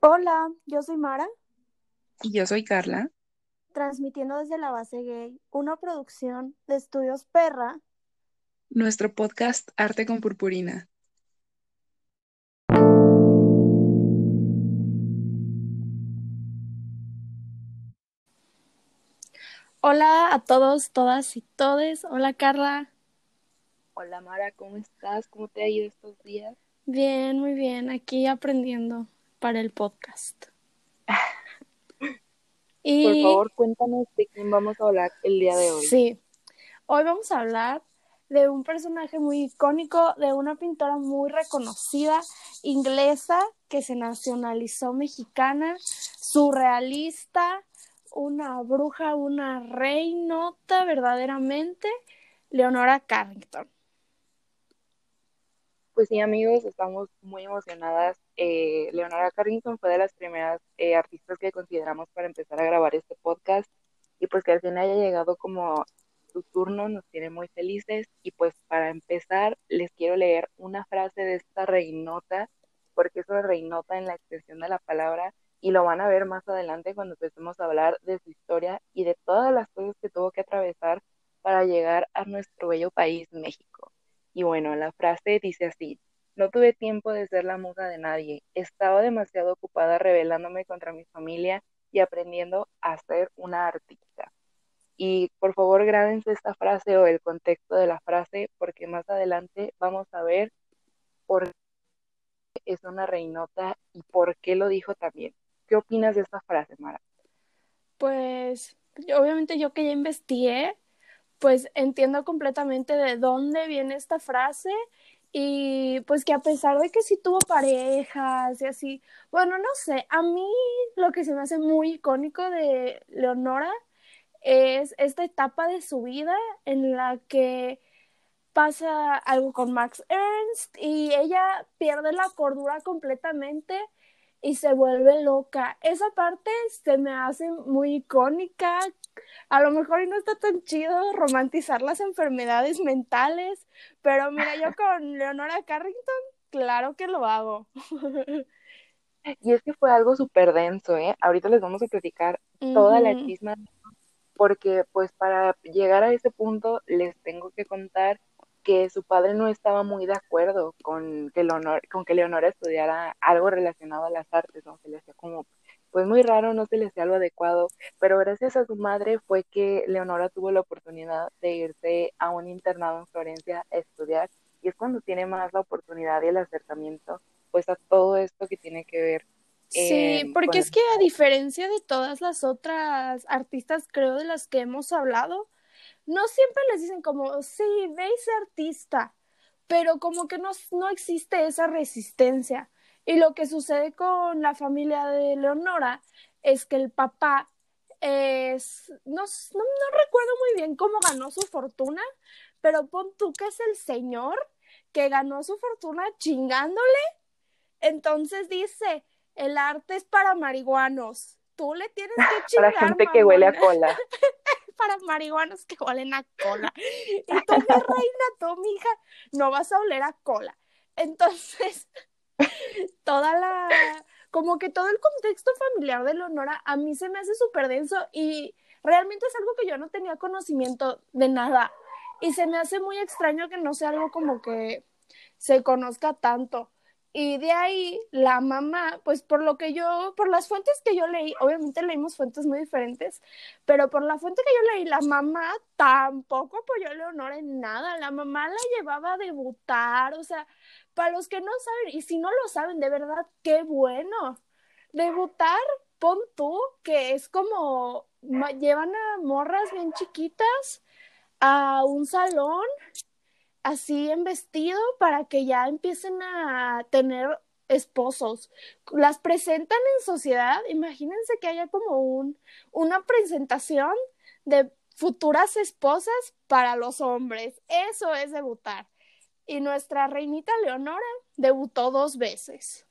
Hola, yo soy Mara, Y yo soy Carla. transmitiendo desde la base gay, una producción de Estudios Perra. Nuestro podcast Arte con Purpurina. Hola a todos, todas y todes. Hola Carla. Hola Mara, ¿cómo estás? ¿Cómo te ha ido estos días? Bien, muy bien, aquí aprendiendo para el podcast. Y Por favor, cuéntanos de quién vamos a hablar el día de hoy. sí, hoy vamos a hablar de un personaje muy icónico, de una pintora muy reconocida, inglesa, que se nacionalizó mexicana, surrealista, una bruja, una reinota verdaderamente, Leonora Carrington. Pues sí, amigos, estamos muy emocionadas. Eh, Leonora Carrington fue de las primeras eh, artistas que consideramos para empezar a grabar este podcast y pues que al fin haya llegado como su turno nos tiene muy felices y pues para empezar les quiero leer una frase de esta reinota porque es una reinota en la extensión de la palabra y lo van a ver más adelante cuando empecemos a hablar de su historia y de todas las cosas que tuvo que atravesar para llegar a nuestro bello país, México. Y bueno, la frase dice así, no tuve tiempo de ser la musa de nadie, estaba demasiado ocupada rebelándome contra mi familia y aprendiendo a ser una artista. Y por favor grábense esta frase o el contexto de la frase porque más adelante vamos a ver por qué es una reinota y por qué lo dijo también. ¿Qué opinas de esta frase, Mara? Pues obviamente yo que ya investigué, pues entiendo completamente de dónde viene esta frase y pues que a pesar de que sí tuvo parejas y así, bueno, no sé, a mí lo que se me hace muy icónico de Leonora es esta etapa de su vida en la que pasa algo con Max Ernst y ella pierde la cordura completamente y se vuelve loca. Esa parte se me hace muy icónica. A lo mejor y no está tan chido romantizar las enfermedades mentales, pero mira, yo con Leonora Carrington, claro que lo hago. Y es que fue algo súper denso, ¿eh? Ahorita les vamos a platicar toda la chisma, porque pues para llegar a ese punto les tengo que contar que su padre no estaba muy de acuerdo con que Leonora, con que Leonora estudiara algo relacionado a las artes, ¿no? Se le hacía como, pues muy raro, no se le hacía algo adecuado, pero gracias a su madre fue que Leonora tuvo la oportunidad de irse a un internado en Florencia a estudiar, y es cuando tiene más la oportunidad y el acercamiento, pues a todo esto que tiene que ver Sí, em, porque es que a diferencia de todas las otras artistas, creo, de las que hemos hablado, no siempre les dicen como, sí, ve y sé artista, pero como que no, no existe esa resistencia. Y lo que sucede con la familia de Leonora es que el papá es, no, no, no recuerdo muy bien cómo ganó su fortuna, pero pon tú que es el señor que ganó su fortuna chingándole. Entonces dice, el arte es para marihuanos. Tú le tienes que para chingar, gente que huele a cola. para marihuanos que huelen a cola. Y tú, mi reina, tú, mi hija, no vas a oler a cola. Entonces, toda la, como que todo el contexto familiar de Leonora a mí se me hace súper denso y realmente es algo que yo no tenía conocimiento de nada. Y se me hace muy extraño que no sea algo como que se conozca tanto. Y de ahí la mamá, pues por lo que yo, por las fuentes que yo leí, obviamente leímos fuentes muy diferentes, pero por la fuente que yo leí, la mamá tampoco apoyó a Leonora en nada. La mamá la llevaba a debutar, o sea, para los que no saben, y si no lo saben, de verdad, qué bueno. Debutar, pon tú, que es como llevan a morras bien chiquitas a un salón así en vestido para que ya empiecen a tener esposos. Las presentan en sociedad, imagínense que haya como un, una presentación de futuras esposas para los hombres. Eso es debutar. Y nuestra reinita Leonora debutó dos veces.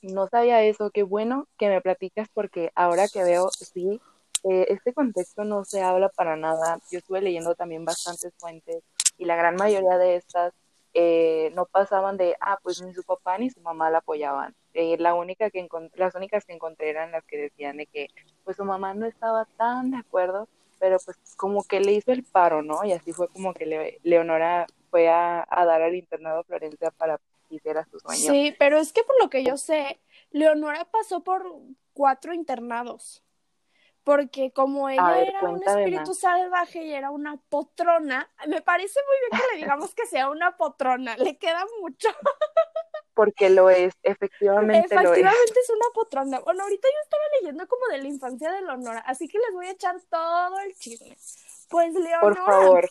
No sabía eso, qué bueno que me platicas porque ahora que veo, sí, eh, este contexto no se habla para nada. Yo estuve leyendo también bastantes fuentes y la gran mayoría de estas eh, no pasaban de, ah, pues ni su papá ni su mamá la apoyaban. eh, la única que las únicas que encontré eran las que decían de que pues su mamá no estaba tan de acuerdo, pero pues como que le hizo el paro, ¿no? Y así fue como que Leonora fue a, dar al internado Florencia para que hiciera su sueño. Sí, pero es que por lo que yo sé, Leonora pasó por cuatro internados porque como ella era un espíritu salvaje y era una potrona, me parece muy bien que le digamos que sea una potrona, le queda mucho. Porque lo es, efectivamente, lo es. Efectivamente es una potrona. Bueno, ahorita yo estaba leyendo como de la infancia de Leonora, así que les voy a echar todo el chisme. Pues Leonora, Por favor.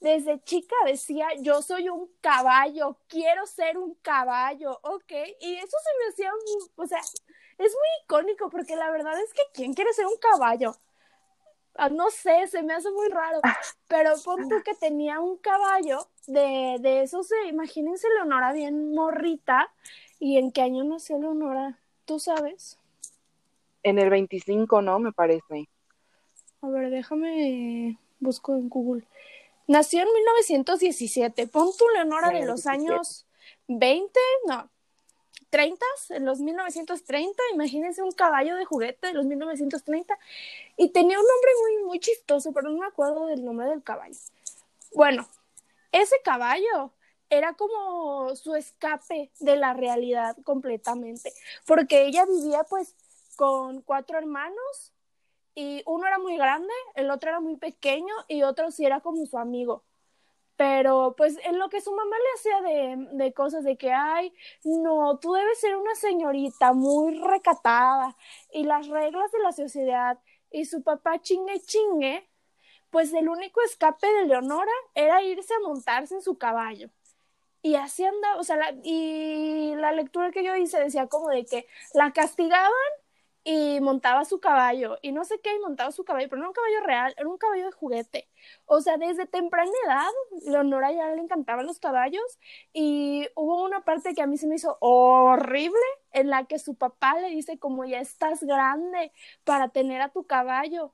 Desde chica decía, yo soy un caballo, quiero ser un caballo, ¿ok? Y eso se me hacía, o sea, es muy icónico porque la verdad es que ¿quién quiere ser un caballo? Ah, no sé, se me hace muy raro, pero pon tú que tenía un caballo de, de esos, imagínense Leonora bien morrita, ¿y en qué año nació Leonora? ¿Tú sabes? En el 25, ¿no? Me parece. A ver, déjame, busco en Google. Nació en 1917, pon tú Leonora de los años 20, no, 30, en los 1930, imagínense un caballo de juguete de los 1930, y tenía un nombre muy, muy chistoso, pero no me acuerdo del nombre del caballo. Bueno, ese caballo era como su escape de la realidad completamente, porque ella vivía pues con cuatro hermanos y uno era muy grande, el otro era muy pequeño y otro sí era como su amigo pero pues en lo que su mamá le hacía de, de, cosas de que, ay, no, tú debes ser una señorita muy recatada y las reglas de la sociedad y su papá chingue chingue, pues el único escape de Leonora era irse a montarse en su caballo. Y así andaba, o sea, y la lectura que yo hice decía como de que la castigaban y montaba su caballo y no sé qué, y montaba su caballo, pero no era un caballo real, era un caballo de juguete. O sea, desde temprana edad, Leonora ya le encantaban los caballos y hubo una parte que a mí se me hizo horrible en la que su papá le dice como ya estás grande para tener a tu caballo.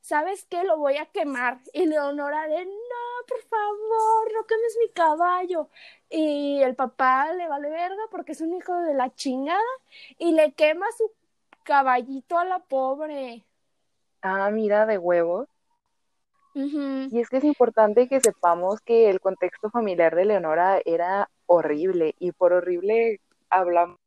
¿Sabes qué? Lo voy a quemar. Y Leonora de, no, por favor, no quemes mi caballo. Y el papá le vale verga porque es un hijo de la chingada y le quema su caballito a la pobre. Ah, mira, de huevos. Y es que es importante que sepamos que el contexto familiar de Leonora era horrible y por horrible hablamos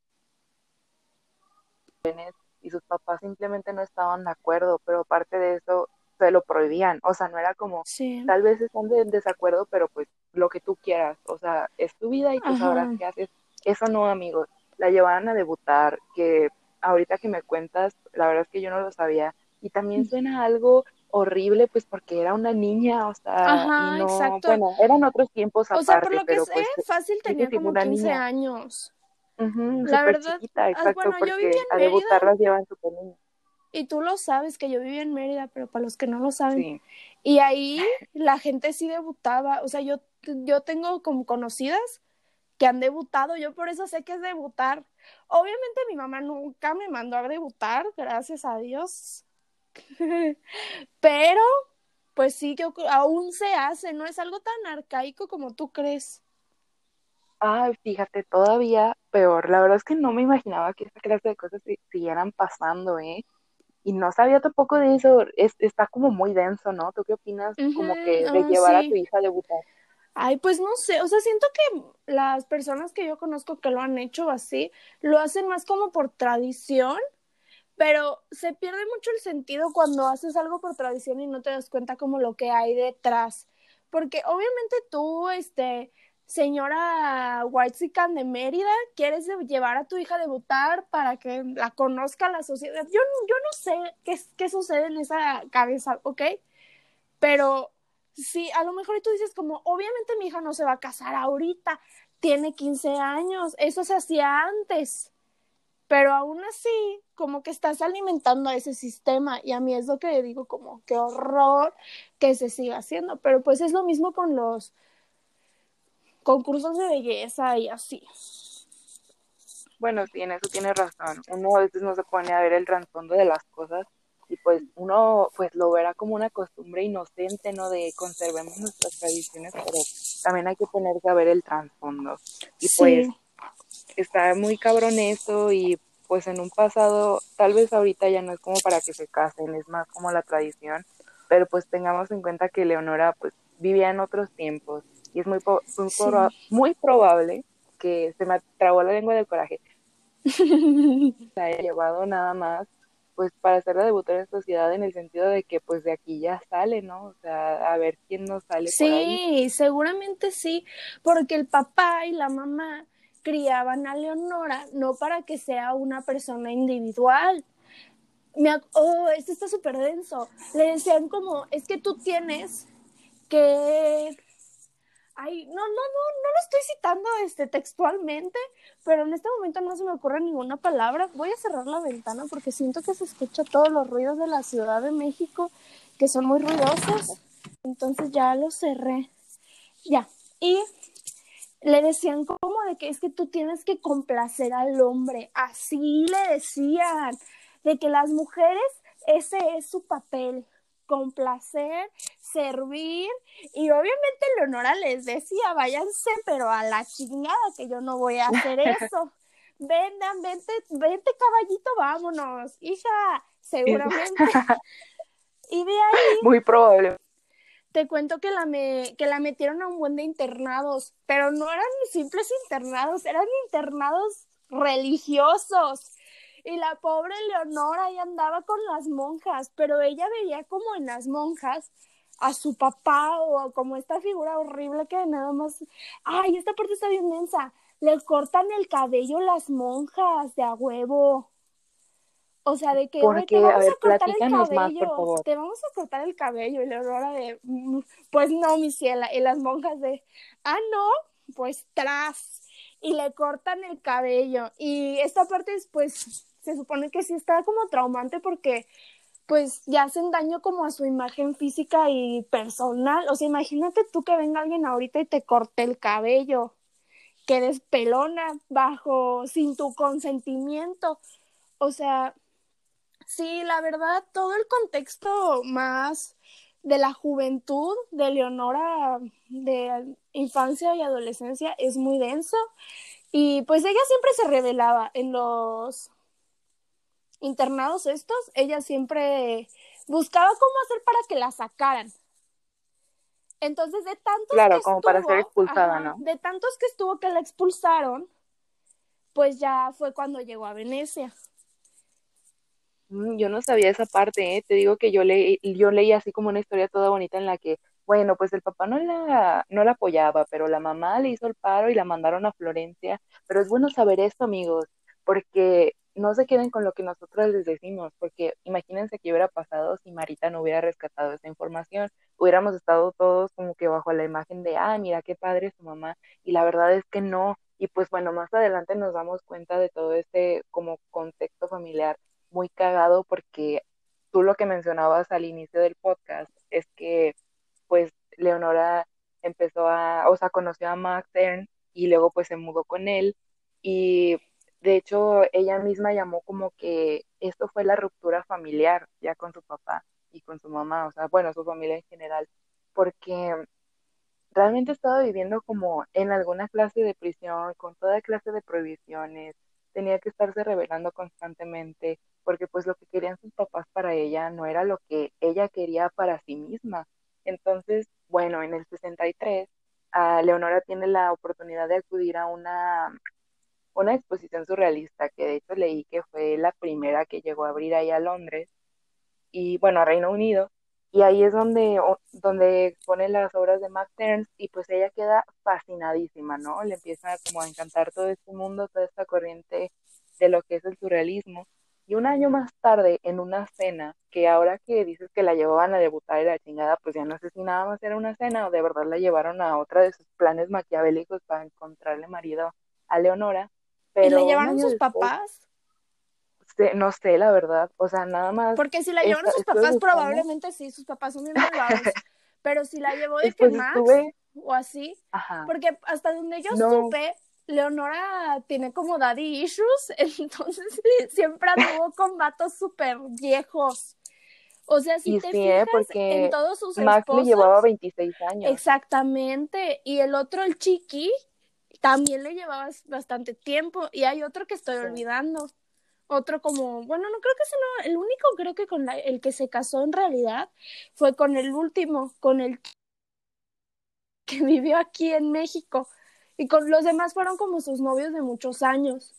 y sus papás simplemente no estaban de acuerdo, pero aparte de eso se lo prohibían, o sea, no era como, tal vez están en desacuerdo, pero pues lo que tú quieras, o sea, es tu vida y tú sabrás qué haces. Eso no, amigos, la llevaban a debutar, que ahorita que me cuentas, la verdad es que yo no lo sabía. Y también suena algo horrible, pues porque era una niña, o sea, no, exacto. bueno, eran otros tiempos aparte, O sea, por lo que sé, pues, fácil tenía como 15 años. la verdad, chiquita, ah, exacto, bueno, yo vivía en a debutar las llevan. Y tú lo sabes que yo vivía en Mérida, pero para los que no lo saben. Y ahí la gente sí debutaba, o sea, yo, yo tengo como conocidas que han debutado, yo por eso sé que es debutar. Obviamente mi mamá nunca me mandó a debutar, gracias a Dios. Pero, pues sí, yo aún se hace, no es algo tan arcaico como tú crees. Ay, fíjate, todavía peor. La verdad es que no me imaginaba que esta clase de cosas siguieran pasando, ¿eh? Y no sabía tampoco de eso. está como muy denso, ¿no? ¿Tú qué opinas? como que de llevar a tu hija a debutar. Ay, pues no sé, o sea, siento que las personas que yo conozco que lo han hecho así, lo hacen más como por tradición, pero se pierde mucho el sentido cuando haces algo por tradición y no te das cuenta como lo que hay detrás. Porque obviamente tú, este, señora Whitezican de Mérida, quieres llevar a tu hija a debutar para que la conozca la sociedad. Yo, yo no sé qué, qué sucede en esa cabeza, ¿ok? Pero sí, a lo mejor tú dices como, obviamente mi hija no se va a casar ahorita, tiene 15 años, eso se hacía antes, pero aún así, como que estás alimentando a ese sistema y a mí es lo que digo como, qué horror que se siga haciendo, pero pues es lo mismo con los concursos de belleza y así. Bueno, sí, en eso tiene razón. Uno a veces no se pone a ver el trasfondo de las cosas y pues uno pues lo verá como una costumbre inocente, ¿no? De conservemos nuestras tradiciones, pero también hay que ponerse a ver el trasfondo. Y pues está muy cabrón eso y pues en un pasado, tal vez ahorita ya no es como para que se casen, es más como la tradición, pero pues tengamos en cuenta que Leonora pues vivía en otros tiempos y es muy, muy, probable que se me trabó la lengua del coraje. se haya llevado nada más pues para hacerla debutar en sociedad en el sentido de que pues de aquí ya sale, ¿no? O sea, a ver quién nos sale. Sí, seguramente sí, porque el papá y la mamá criaban a Leonora no para que sea una persona individual. Me, oh, esto está súper denso. Le decían como, es que tú tienes que... Ay, no, no, no, no lo estoy citando este, textualmente, pero en este momento no se me ocurre ninguna palabra. Voy a cerrar la ventana porque siento que se escucha todos los ruidos de la Ciudad de México, que son muy ruidosos. Entonces ya lo cerré. Ya. Y le decían como de que es que tú tienes que complacer al hombre, así le decían, de que las mujeres, ese es su papel, complacer, servir, y obviamente Leonora les decía, váyanse, pero a la chingada, que yo no voy a hacer eso. Vendan, vente, vente caballito, vámonos, hija, seguramente. y de ahí. Muy probable te cuento que la, me, que la metieron a un buen de internados, pero no eran simples internados, eran internados religiosos. Y la pobre Leonora ahí andaba con las monjas, pero ella veía como en las monjas a su papá o como esta figura horrible que nada más, ay, esta parte está bien densa, le cortan el cabello las monjas de a huevo. O sea, de que te vamos a, cortar el cabello, te vamos a cortar el cabello y la aurora de, mm, pues no, mi ciela, y las monjas de, ah, no, pues tras, y le cortan el cabello. Y esta parte, pues, se supone que sí está como traumante porque, pues, ya hacen daño como a su imagen física y personal. O sea, imagínate tú que venga alguien ahorita y te corte el cabello, que pelona bajo, sin tu consentimiento. O sea, Sí, la verdad, todo el contexto más de la juventud de Leonora, de infancia y adolescencia, es muy denso. Y pues ella siempre se revelaba en los internados estos, ella siempre buscaba cómo hacer para que la sacaran. Entonces, de tantos claro, como para ser expulsada, ¿no? De tantos que estuvo que la expulsaron, pues ya fue cuando llegó a Venecia. Mm, yo no sabía esa parte, ¿eh? Te digo que yo, leí, yo leí así como una historia toda bonita en la que, bueno, pues el papá no la, no la apoyaba, pero la mamá le hizo el paro y la mandaron a Florencia. Pero es bueno saber esto, amigos, porque no se queden con lo que nosotros les decimos, porque imagínense qué hubiera pasado si Marita no hubiera rescatado esa información. Hubiéramos estado todos como que bajo la imagen de, ah, mira qué padre su mamá, y la verdad es que no. Y pues bueno, más adelante nos damos cuenta de todo este como contexto familiar muy cagado porque tú lo que mencionabas al inicio del podcast es que pues Leonora empezó a, o sea, conoció a Max Ern y luego pues se mudó con él y de hecho ella misma llamó como que esto fue la ruptura familiar ya con su papá y con su mamá, o sea, bueno, su familia en general, porque realmente estaba viviendo como en alguna clase de prisión, con toda clase de prohibiciones, tenía que estarse revelando constantemente, porque pues lo que querían sus papás para ella no era lo que ella quería para sí misma. Entonces, bueno, en el 63, uh, Leonora tiene la oportunidad de acudir a una, una exposición surrealista, que de hecho leí que fue la primera que llegó a abrir ahí a Londres, y bueno, a Reino Unido, y ahí es donde, donde expone las obras de Max Ernst y pues ella queda fascinadísima, ¿no? Le empieza como a encantar todo este mundo, toda esta corriente de lo que es el surrealismo. Y un año más tarde, en una cena, que ahora que dices que la llevaban a debutar y la chingada, pues ya no sé si nada más era una cena o de verdad la llevaron a otra de sus planes maquiavélicos para encontrarle marido a Leonora. Pero ¿Y la llevaron sus papás? no sé, la verdad. O sea, nada más. Porque si la llevaron sus papás, probablemente sí, sus papás son bien malvados. pero si la llevó de que Max o así, porque hasta donde yo supe, Leonora tiene como daddy issues, entonces siempre anduvo con vatos súper viejos. O sea, si te ¿eh? fijas en todos sus Max le llevaba 26 años. Exactamente. Y el otro, el chiqui, también le llevaba bastante tiempo. Y hay otro que estoy olvidando. Otro como, bueno, no creo que sea no, el único creo que con el que se casó en realidad fue con el último, con el que vivió aquí en México. Y con los demás fueron como sus novios de muchos años.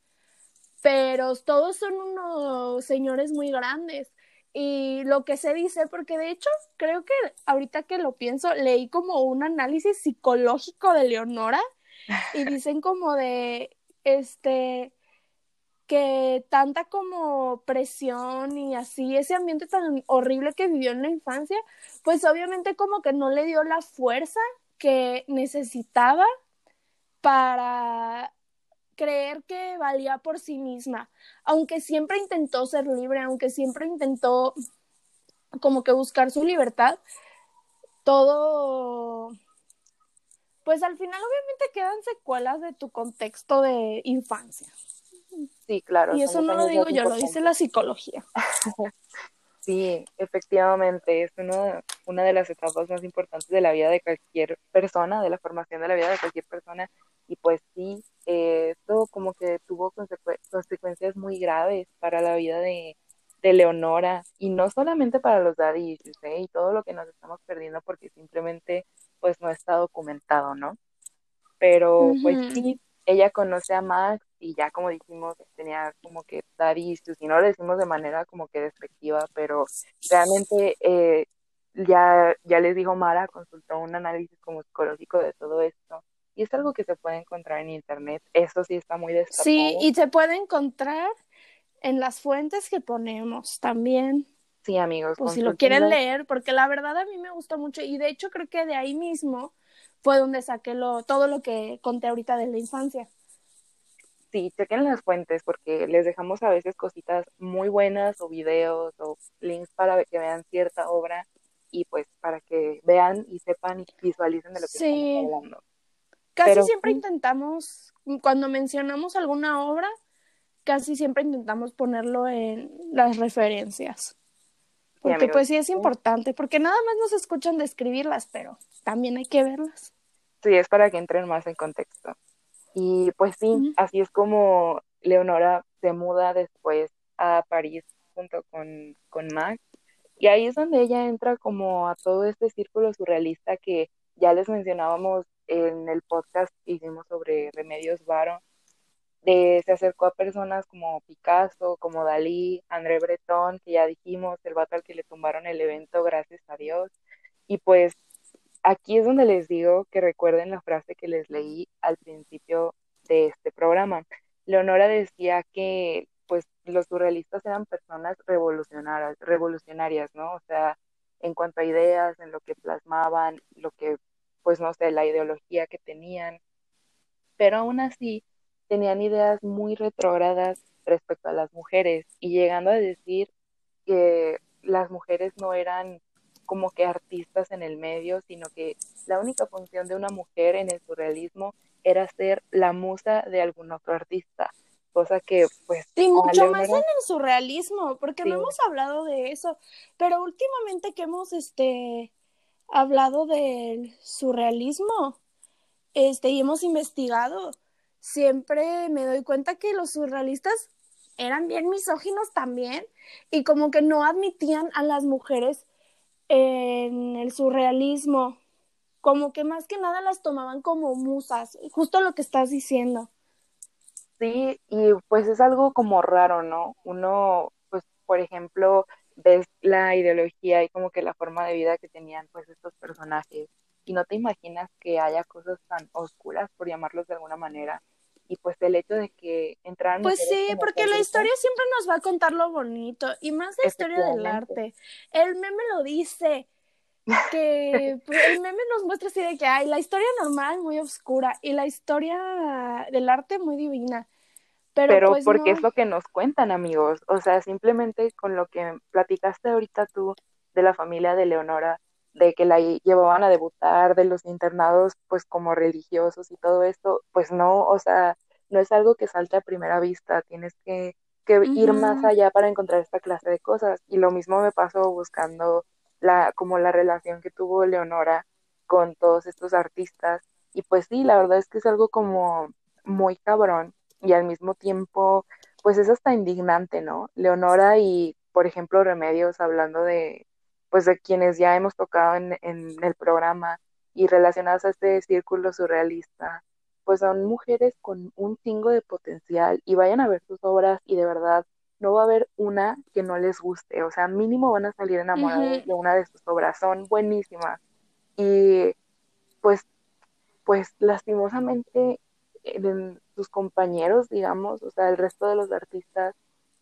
Pero todos son unos señores muy grandes. Y lo que se dice, porque de hecho creo que ahorita que lo pienso, leí como un análisis psicológico de Leonora y dicen como de, este, que tanta como presión y así, ese ambiente tan horrible que vivió en la infancia, pues obviamente como que no le dio la fuerza que necesitaba para creer que valía por sí misma, aunque siempre intentó ser libre, aunque siempre intentó como que buscar su libertad, todo, pues al final obviamente quedan secuelas de tu contexto de infancia. Sí, claro. Y eso no lo digo yo, lo dice la psicología. sí, efectivamente, es uno, una de las etapas más importantes de la vida de cualquier persona, de la formación de la vida de cualquier persona, y pues sí, eh, esto como que tuvo consecuencias muy graves para la vida de, de Leonora y no solamente para los daddy ¿eh? y todo lo que nos estamos perdiendo porque simplemente pues no está documentado, ¿no? Pero pues sí, ella conoce a Max y ya como dijimos tenía como que daddy y no lo decimos de manera como que despectiva, pero realmente eh, ya, ya les dijo Mara, consultó un análisis como psicológico de todo esto y es algo que se puede encontrar en internet. Eso sí está muy destapado. Sí, y se puede encontrar en las fuentes que ponemos también. Sí, amigos. Pues si lo quieren leer, porque la verdad a mí me gustó mucho y de hecho creo que de ahí mismo fue donde saqué lo, todo lo que conté ahorita de la infancia. Sí, chequen las fuentes porque les dejamos a veces cositas muy buenas o videos o links para que vean cierta obra y pues para que vean y sepan y visualicen de lo que estamos hablando. Casi siempre intentamos, cuando mencionamos alguna obra, casi siempre intentamos ponerlo en las referencias. Porque pues sí es importante, porque nada más nos escuchan describirlas, pero también hay que verlas. Sí, es para que entren más en contexto. Y pues sí, así es como Leonora se muda después a París junto con, con Max. Y ahí es donde ella entra como a todo este círculo surrealista que ya les mencionábamos en el podcast que hicimos sobre Remedios Varo, de, se acercó a personas como Picasso, como Dalí, André Breton, que ya dijimos, el vato al que le tumbaron el evento, gracias a Dios. Y pues aquí es donde les digo que recuerden la frase que les leí al principio de este programa. Leonora decía que pues los surrealistas eran personas revolucionarias, revolucionarias, ¿no? O sea, en cuanto a ideas, en lo que plasmaban, lo que pues no sé, la ideología que tenían, pero aún así tenían ideas muy retrógradas respecto a las mujeres y llegando a decir que las mujeres no eran como que artistas en el medio, sino que la única función de una mujer en el surrealismo era ser la musa de algún otro artista, cosa que pues... Sí, mucho más en el surrealismo, porque no hemos hablado de eso, pero últimamente que hemos este hablado del surrealismo este, y hemos investigado, siempre me doy cuenta que los surrealistas eran bien misóginos también y como que no admitían a las mujeres en el surrealismo, como que más que nada las tomaban como musas, justo lo que estás diciendo. Sí, y pues es algo como raro, ¿no? Uno, pues, por ejemplo, ves la ideología y como que la forma de vida que tenían pues estos personajes y no te imaginas que haya cosas tan oscuras por llamarlos de alguna manera y pues el hecho de que entraran pues sí porque la historia siempre nos va a contar lo bonito y más la historia del arte. El meme lo dice que pues, el meme nos muestra así de que hay la historia normal muy oscura y la historia del arte muy divina. Pero, pues, porque es lo que nos cuentan, amigos. O sea, simplemente con lo que platicaste ahorita tú de la familia de Leonora, de que la llevaban a debutar, de los internados, pues como religiosos y todo esto, pues no, o sea, no es algo que salte a primera vista, tienes que, que ir más allá para encontrar esta clase de cosas. Y lo mismo me pasó buscando la, como la relación que tuvo Leonora con todos estos artistas Y pues sí, la verdad es que es algo como muy cabrón y al mismo tiempo, pues es hasta indignante, ¿no? Leonora y, por ejemplo, Remedios, hablando de, pues de quienes ya hemos tocado en, en el programa y relacionadas a este círculo surrealista, pues son mujeres con un chingo de potencial y vayan a ver sus obras y de verdad no va a haber una que no les guste, o sea, mínimo van a salir enamorados de una de sus obras, son buenísimas. Y pues, pues lastimosamente sus compañeros, digamos, o sea, el resto de los artistas,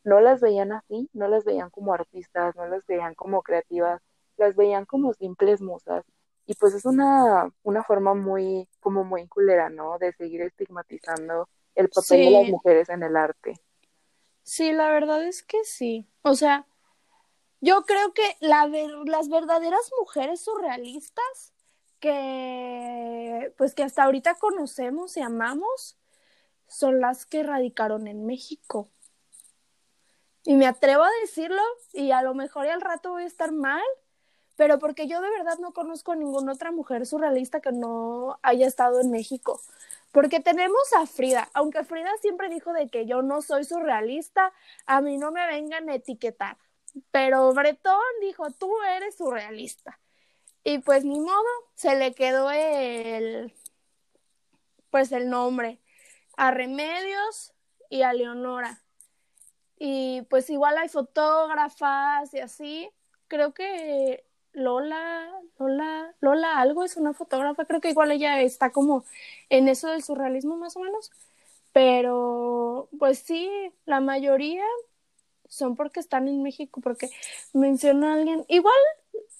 no las veían así, no las veían como artistas, no las veían como creativas, las veían como simples musas. Y pues es una, una forma muy, como muy culera, ¿no? De seguir estigmatizando el papel de las mujeres en el arte. Sí, la verdad es que sí. O sea, yo creo que la las verdaderas mujeres surrealistas que pues que hasta ahorita conocemos y amamos son las que radicaron en México. Y me atrevo a decirlo y a lo mejor y al rato voy a estar mal, pero porque yo de verdad no conozco a ninguna otra mujer surrealista que no haya estado en México. Porque tenemos a Frida, aunque Frida siempre dijo de que yo no soy surrealista, a mí no me vengan a etiquetar. Pero Bretón dijo, tú eres surrealista. Y pues ni modo, se le quedó el, pues el nombre a Remedios y a Leonora. Y pues igual hay fotógrafas y así. Creo que Lola, Lola, Lola algo es una fotógrafa, creo que igual ella está como en eso del surrealismo más o menos, pero pues sí, la mayoría son porque están en México, porque menciona a alguien, igual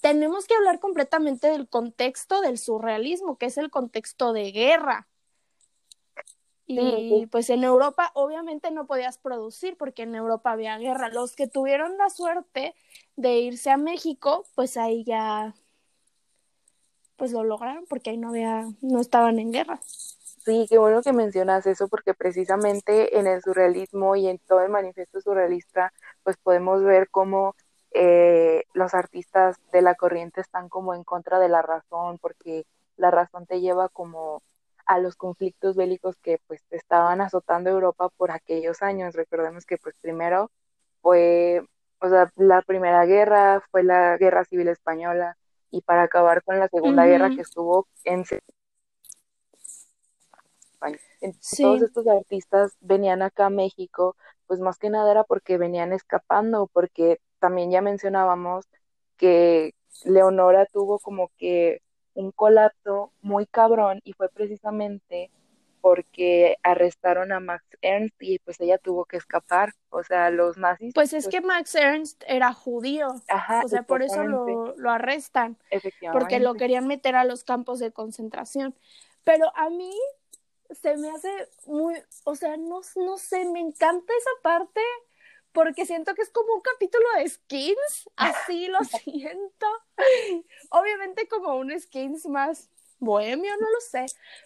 tenemos que hablar completamente del contexto del surrealismo, que es el contexto de guerra. Y pues en Europa obviamente no podías producir porque en Europa había guerra. Los que tuvieron la suerte de irse a México, pues ahí ya pues lo lograron porque ahí no había no estaban en guerra. Sí, qué bueno que mencionas eso porque precisamente en el surrealismo y en todo el manifiesto surrealista pues podemos ver cómo eh, los artistas de la corriente están como en contra de la razón porque la razón te lleva como a los conflictos bélicos que pues estaban azotando Europa por aquellos años. Recordemos que pues primero fue, o sea, la primera guerra fue la guerra civil española y para acabar con la segunda guerra que estuvo en Todos estos artistas venían acá a México, pues más que nada era porque venían escapando, porque también ya mencionábamos que Leonora tuvo como que un colapso muy cabrón y fue precisamente porque arrestaron a Max Ernst y pues ella tuvo que escapar, o sea, los nazis. Pues es pues que Max Ernst era judío, o sea, por eso lo, lo arrestan, porque lo querían meter a los campos de concentración. Pero a mí se me hace muy, o sea, no, no sé, me encanta esa parte porque siento que es como un capítulo de skins, así lo siento. Obviamente como un skins más bohemio, no lo sé,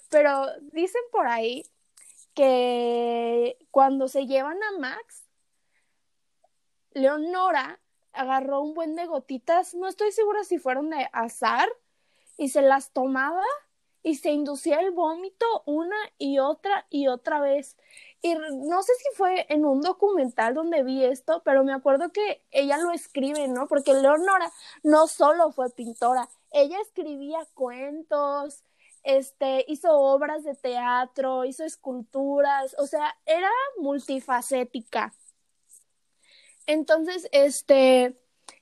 pero dicen por ahí que cuando se llevan a Max, Leonora agarró un buen de gotitas, no estoy segura si fueron de azar, y se las tomaba y se inducía el vómito una y otra y otra vez. Y no sé si fue en un documental donde vi esto, pero me acuerdo que ella lo escribe, ¿no? Porque Leonora no solo fue pintora, ella escribía cuentos, este, hizo obras de teatro, hizo esculturas, o sea, era multifacética. Entonces, este,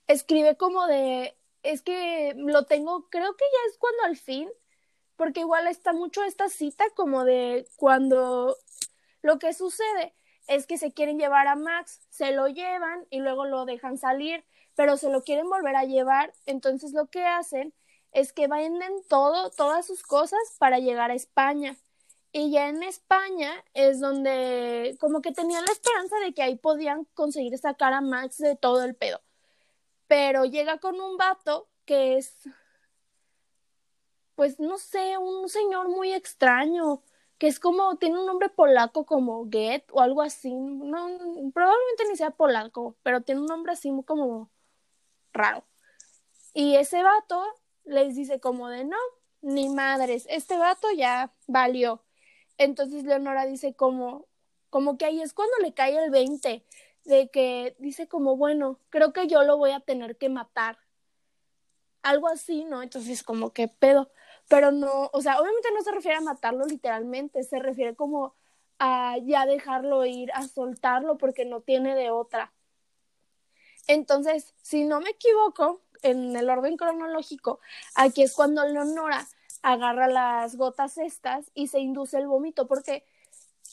escribe como de, es que lo tengo, creo que ya es cuando al fin, porque igual está mucho esta cita como de cuando lo que sucede es que se quieren llevar a Max, se lo llevan y luego lo dejan salir, pero se lo quieren volver a llevar, entonces lo que hacen es que venden todo, todas sus cosas para llegar a España. Y ya en España es donde como que tenían la esperanza de que ahí podían conseguir sacar a Max de todo el pedo. Pero llega con un vato que es, pues no sé, un señor muy extraño que es como, tiene un nombre polaco como Get o algo así, no, probablemente ni sea polaco, pero tiene un nombre así como raro. Y ese vato les dice como de, no, ni madres, este vato ya valió. Entonces Leonora dice como, como que ahí es cuando le cae el 20, de que dice como, bueno, creo que yo lo voy a tener que matar. Algo así, ¿no? Entonces como que pedo. Pero no, o sea, obviamente no se refiere a matarlo literalmente, se refiere como a ya dejarlo ir, a soltarlo porque no tiene de otra. Entonces, si no me equivoco, en el orden cronológico, aquí es cuando Leonora agarra las gotas estas y se induce el vómito porque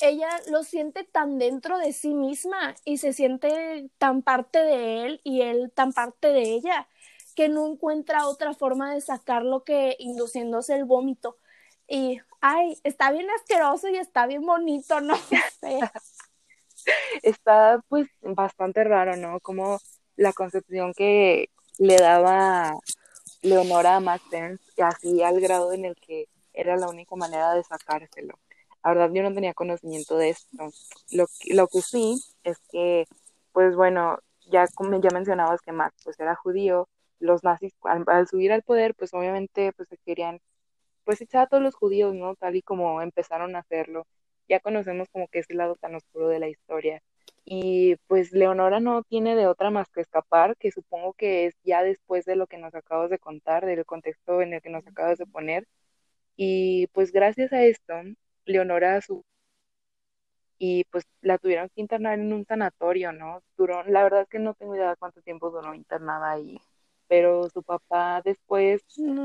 ella lo siente tan dentro de sí misma y se siente tan parte de él y él tan parte de ella que no encuentra otra forma de sacarlo que induciéndose el vómito. Y, ay, está bien asqueroso y está bien bonito, no sé. está pues bastante raro, ¿no? Como la concepción que le daba Leonora a Max así al grado en el que era la única manera de sacárselo. La verdad, yo no tenía conocimiento de esto. Lo, lo que sí es que, pues bueno, ya, ya mencionabas que Max pues era judío, los nazis al, subir al poder, pues obviamente pues se querían pues echar a todos los judíos, ¿no? Tal y como empezaron a hacerlo. Ya conocemos como que ese lado tan oscuro de la historia. Y pues Leonora no tiene de otra más que escapar, que supongo que es ya después de lo que nos acabas de contar, del contexto en el que nos acabas de poner. Y pues gracias a esto, Leonora su y pues la tuvieron que internar en un sanatorio, ¿no? Duró, la verdad es que no tengo idea de cuánto tiempo duró internada ahí, pero su papá después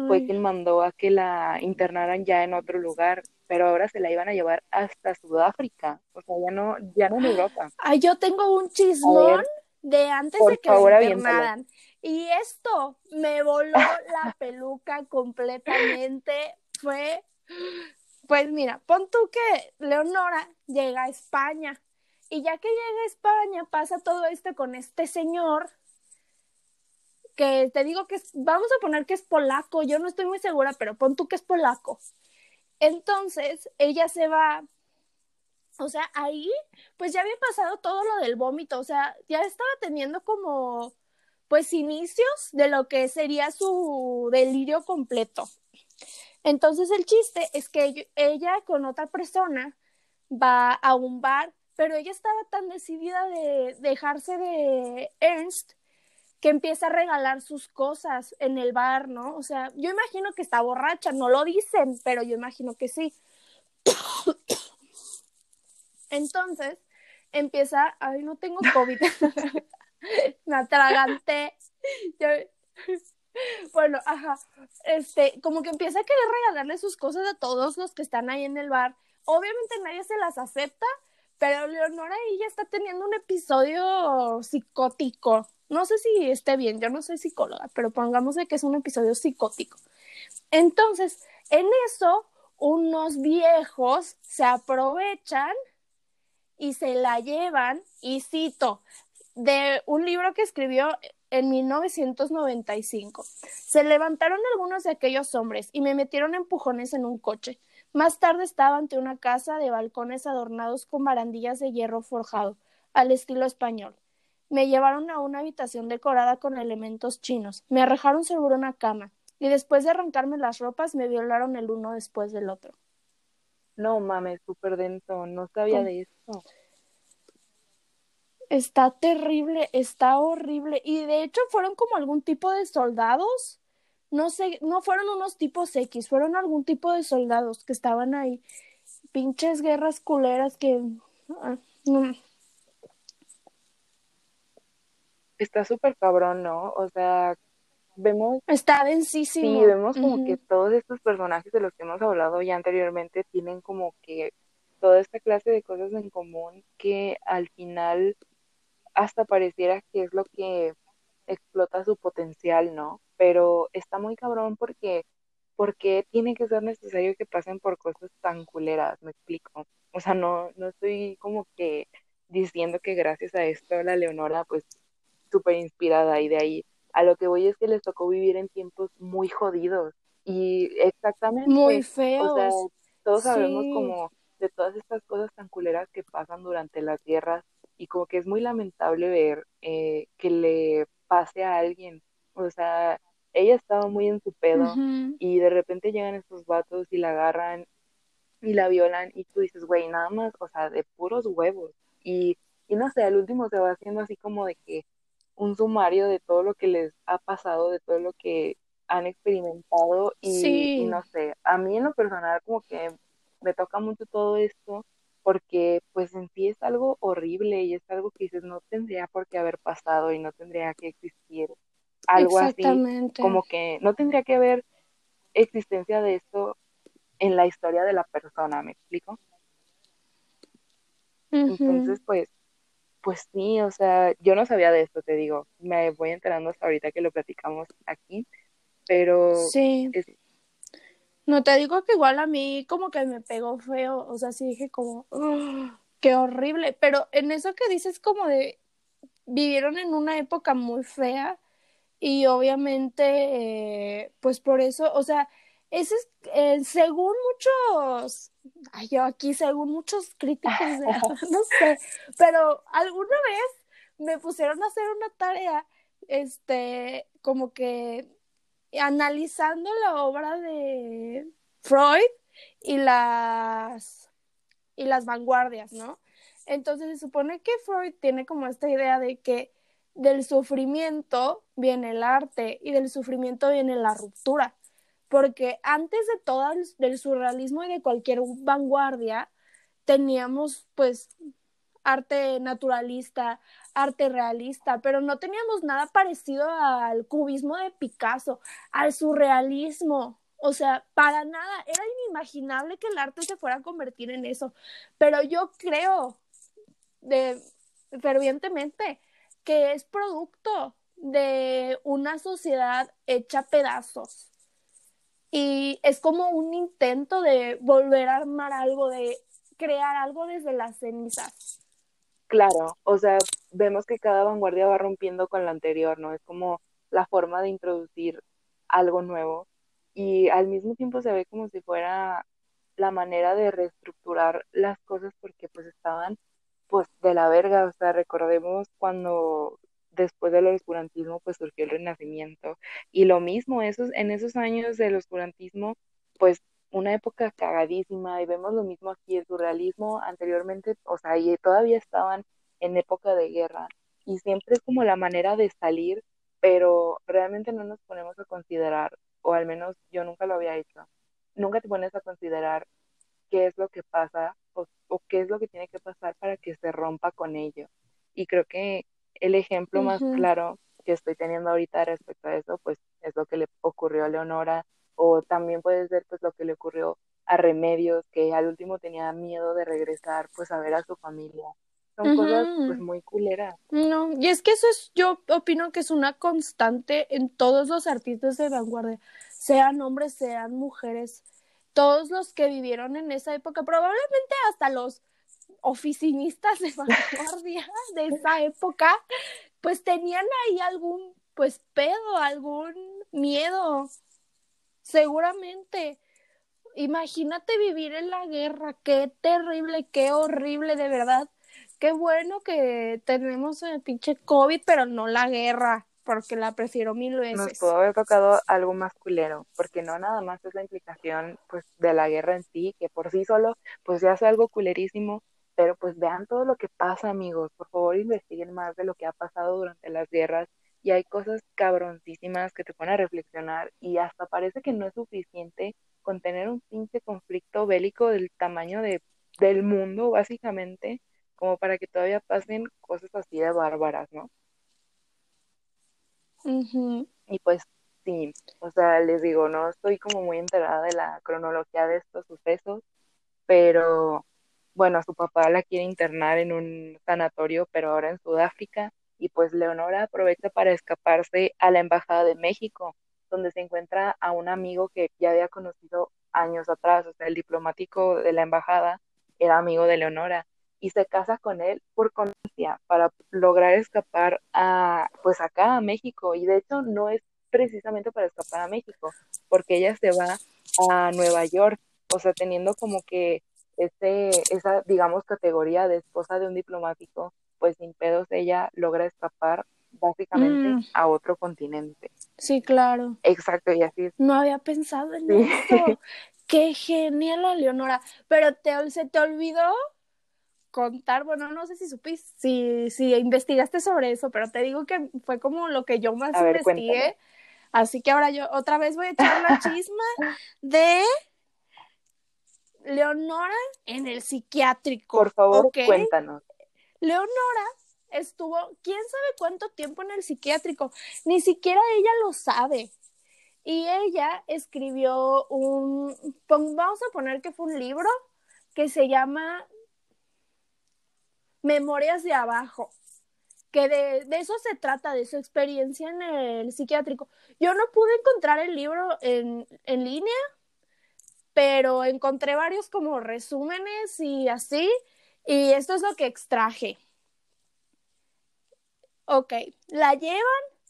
fue quien mandó a que la internaran ya en otro lugar pero ahora se la iban a llevar hasta Sudáfrica, o sea, ya no, ya no en Europa. Ay, yo tengo un chismón de antes de que favor, la Y esto me voló la peluca completamente. Fue, pues mira, pon tú que Leonora llega a España. Y ya que llega a España, pasa todo esto con este señor, que te digo que es, vamos a poner que es polaco, yo no estoy muy segura, pero pon tú que es polaco. Entonces, ella se va, o sea, ahí, pues ya había pasado todo lo del vómito, o sea, ya estaba teniendo como, pues, inicios de lo que sería su delirio completo. Entonces, el chiste es que ella con otra persona va a un bar, pero ella estaba tan decidida de dejarse de Ernst que empieza a regalar sus cosas en el bar, ¿no? O sea, yo imagino que está borracha, no lo dicen, pero yo imagino que sí. Entonces, empieza, ay, no tengo COVID, me atraganté. Bueno, ajá, este, como que empieza a querer regalarle sus cosas a todos los que están ahí en el bar. Obviamente nadie se las acepta, pero Leonora ahí ya está teniendo un episodio psicótico no sé si esté bien, yo no soy psicóloga, pero pongamos que es un episodio psicótico. Entonces, en eso, unos viejos se aprovechan y se la llevan, y cito, de un libro que escribió en 1995. Se levantaron algunos de aquellos hombres y me metieron empujones en un coche. Más tarde estaba ante una casa de balcones adornados con barandillas de hierro forjado, al estilo español. Me llevaron a una habitación decorada con elementos chinos, me arrojaron sobre una cama y después de arrancarme las ropas me violaron el uno después del otro. No mames, súper denso, no sabía de eso. Está terrible, está horrible. Y de hecho fueron como algún tipo de soldados. No sé, no fueron unos tipos X, fueron algún tipo de soldados que estaban ahí. Pinches guerras culeras que. Ah, está súper cabrón, ¿no? O sea, vemos... Está densísimo. Sí, vemos como que todos estos personajes de los que hemos hablado ya anteriormente tienen como que toda esta clase de cosas en común que al final hasta pareciera que es lo que explota su potencial, ¿no? Pero está muy cabrón porque porque tiene que ser necesario que pasen por cosas tan culeras, me explico. O sea, no, no estoy como que diciendo que gracias a esto la Leonora pues súper inspirada y de ahí a lo que voy es que les tocó vivir en tiempos muy jodidos y exactamente muy feos. O sea, todos sabemos como de todas estas cosas tan culeras que pasan durante las guerras y como que es muy lamentable ver eh, que le pase a alguien, o sea, ella estaba muy en su pedo y de repente llegan estos vatos y la agarran y la violan y tú dices, güey, nada más, o sea, de puros huevos. Y, y no sé, al último se va haciendo así como de que un sumario de todo lo que les ha pasado, de todo lo que han experimentado y, no sé, a mí en lo personal como que me toca mucho todo esto porque pues en sí es algo horrible y es algo que dices no tendría por qué haber pasado y no tendría que existir algo así como que no tendría que haber existencia de esto en la historia de la persona, ¿me explico? Entonces, pues, pues sí, o sea, yo no sabía de esto, te digo, me voy enterando hasta ahorita que lo platicamos aquí, pero... Sí. No, te digo que igual a mí como que me pegó feo, o sea, sí dije como, qué horrible, pero en eso que dices como de, vivieron en una época muy fea y obviamente, eh, pues por eso, o sea, ese es, eh, según muchos, ay, yo aquí, según muchos críticos, de, no sé, pero alguna vez me pusieron a hacer una tarea, este, como que analizando la obra de Freud y las, y las vanguardias, ¿no? Entonces se supone que Freud tiene como esta idea de que del sufrimiento viene el arte y del sufrimiento viene la ruptura porque antes de todo el, del surrealismo y de cualquier vanguardia, teníamos pues arte naturalista, arte realista, pero no teníamos nada parecido al cubismo de Picasso, al surrealismo. O sea, para nada, era inimaginable que el arte se fuera a convertir en eso. Pero yo creo de, fervientemente que es producto de una sociedad hecha pedazos y es como un intento de volver a armar algo, de crear algo desde las cenizas. Claro, o sea, vemos que cada vanguardia va rompiendo con la anterior, ¿no? Es como la forma de introducir algo nuevo y al mismo tiempo se ve como si fuera la manera de reestructurar las cosas porque pues estaban pues de la verga, o sea, recordemos cuando después del oscurantismo pues surgió el renacimiento y lo mismo esos en esos años del oscurantismo pues una época cagadísima y vemos lo mismo aquí el surrealismo anteriormente o sea y todavía estaban en época de guerra y siempre es como la manera de salir pero realmente no nos ponemos a considerar o al menos yo nunca lo había hecho nunca te pones a considerar qué es lo que pasa o, o qué es lo que tiene que pasar para que se rompa con ello. Y creo que el ejemplo más claro que estoy teniendo ahorita respecto a eso, pues es lo que le ocurrió a Leonora, o también puede ser pues lo que le ocurrió a Remedios, que al último tenía miedo de regresar pues a ver a su familia. Son cosas pues muy culeras. No, y es que eso es, yo opino que es una constante en todos los artistas de vanguardia, sean hombres, sean mujeres, todos los que vivieron en esa época, probablemente hasta los oficinistas de vanguardia de esa época, pues tenían ahí algún, pues pedo, algún miedo, seguramente. Imagínate vivir en la guerra, qué terrible, qué horrible, de verdad. Qué bueno que tenemos el pinche COVID, pero no la guerra, porque la prefiero mil veces. Nos pudo haber tocado algo más culero, porque no nada más es la implicación pues de la guerra en sí, que por sí solo pues ya es algo culerísimo, pero pues vean todo lo que pasa, amigos. Por favor, investiguen más de lo que ha pasado durante las guerras. Y hay cosas cabroncísimas que te ponen a reflexionar y hasta parece que no es suficiente con tener un pinche conflicto bélico del tamaño de, del mundo, básicamente, como para que todavía pasen cosas así de bárbaras, ¿no? Y pues sí, o sea, les digo, no estoy como muy enterada de la cronología de estos sucesos, pero bueno, su papá la quiere internar en un sanatorio, pero ahora en Sudáfrica, y pues Leonora aprovecha para escaparse a la Embajada de México, donde se encuentra a un amigo que ya había conocido años atrás, o sea, el diplomático de la embajada era amigo de Leonora, y se casa con él por conciencia para lograr escapar a, pues acá a México, y de hecho no es precisamente para escapar a México, porque ella se va a Nueva York, o sea, teniendo como que ese, esa, digamos, categoría de esposa de un diplomático, pues sin pedos ella logra escapar básicamente Mm. a otro continente. Sí, claro. Exacto, y así es. No había pensado en Sí. eso. Qué genial, Leonora. Pero te, se te olvidó contar, bueno, no sé si supiste, si, si investigaste sobre eso, pero te digo que fue como lo que yo más A ver, investigué. cuéntame. Así que ahora yo otra vez voy a echar la chisma de Leonora en el psiquiátrico. Por favor, cuéntanos. Leonora estuvo, quién sabe cuánto tiempo en el psiquiátrico, ni siquiera ella lo sabe. Y ella escribió un, vamos a poner que fue un libro que se llama Memorias de Abajo, que de, de eso se trata, de su experiencia en el psiquiátrico. Yo no pude encontrar el libro en, en línea, pero encontré varios como resúmenes y así, y esto es lo que extraje. Ok, la llevan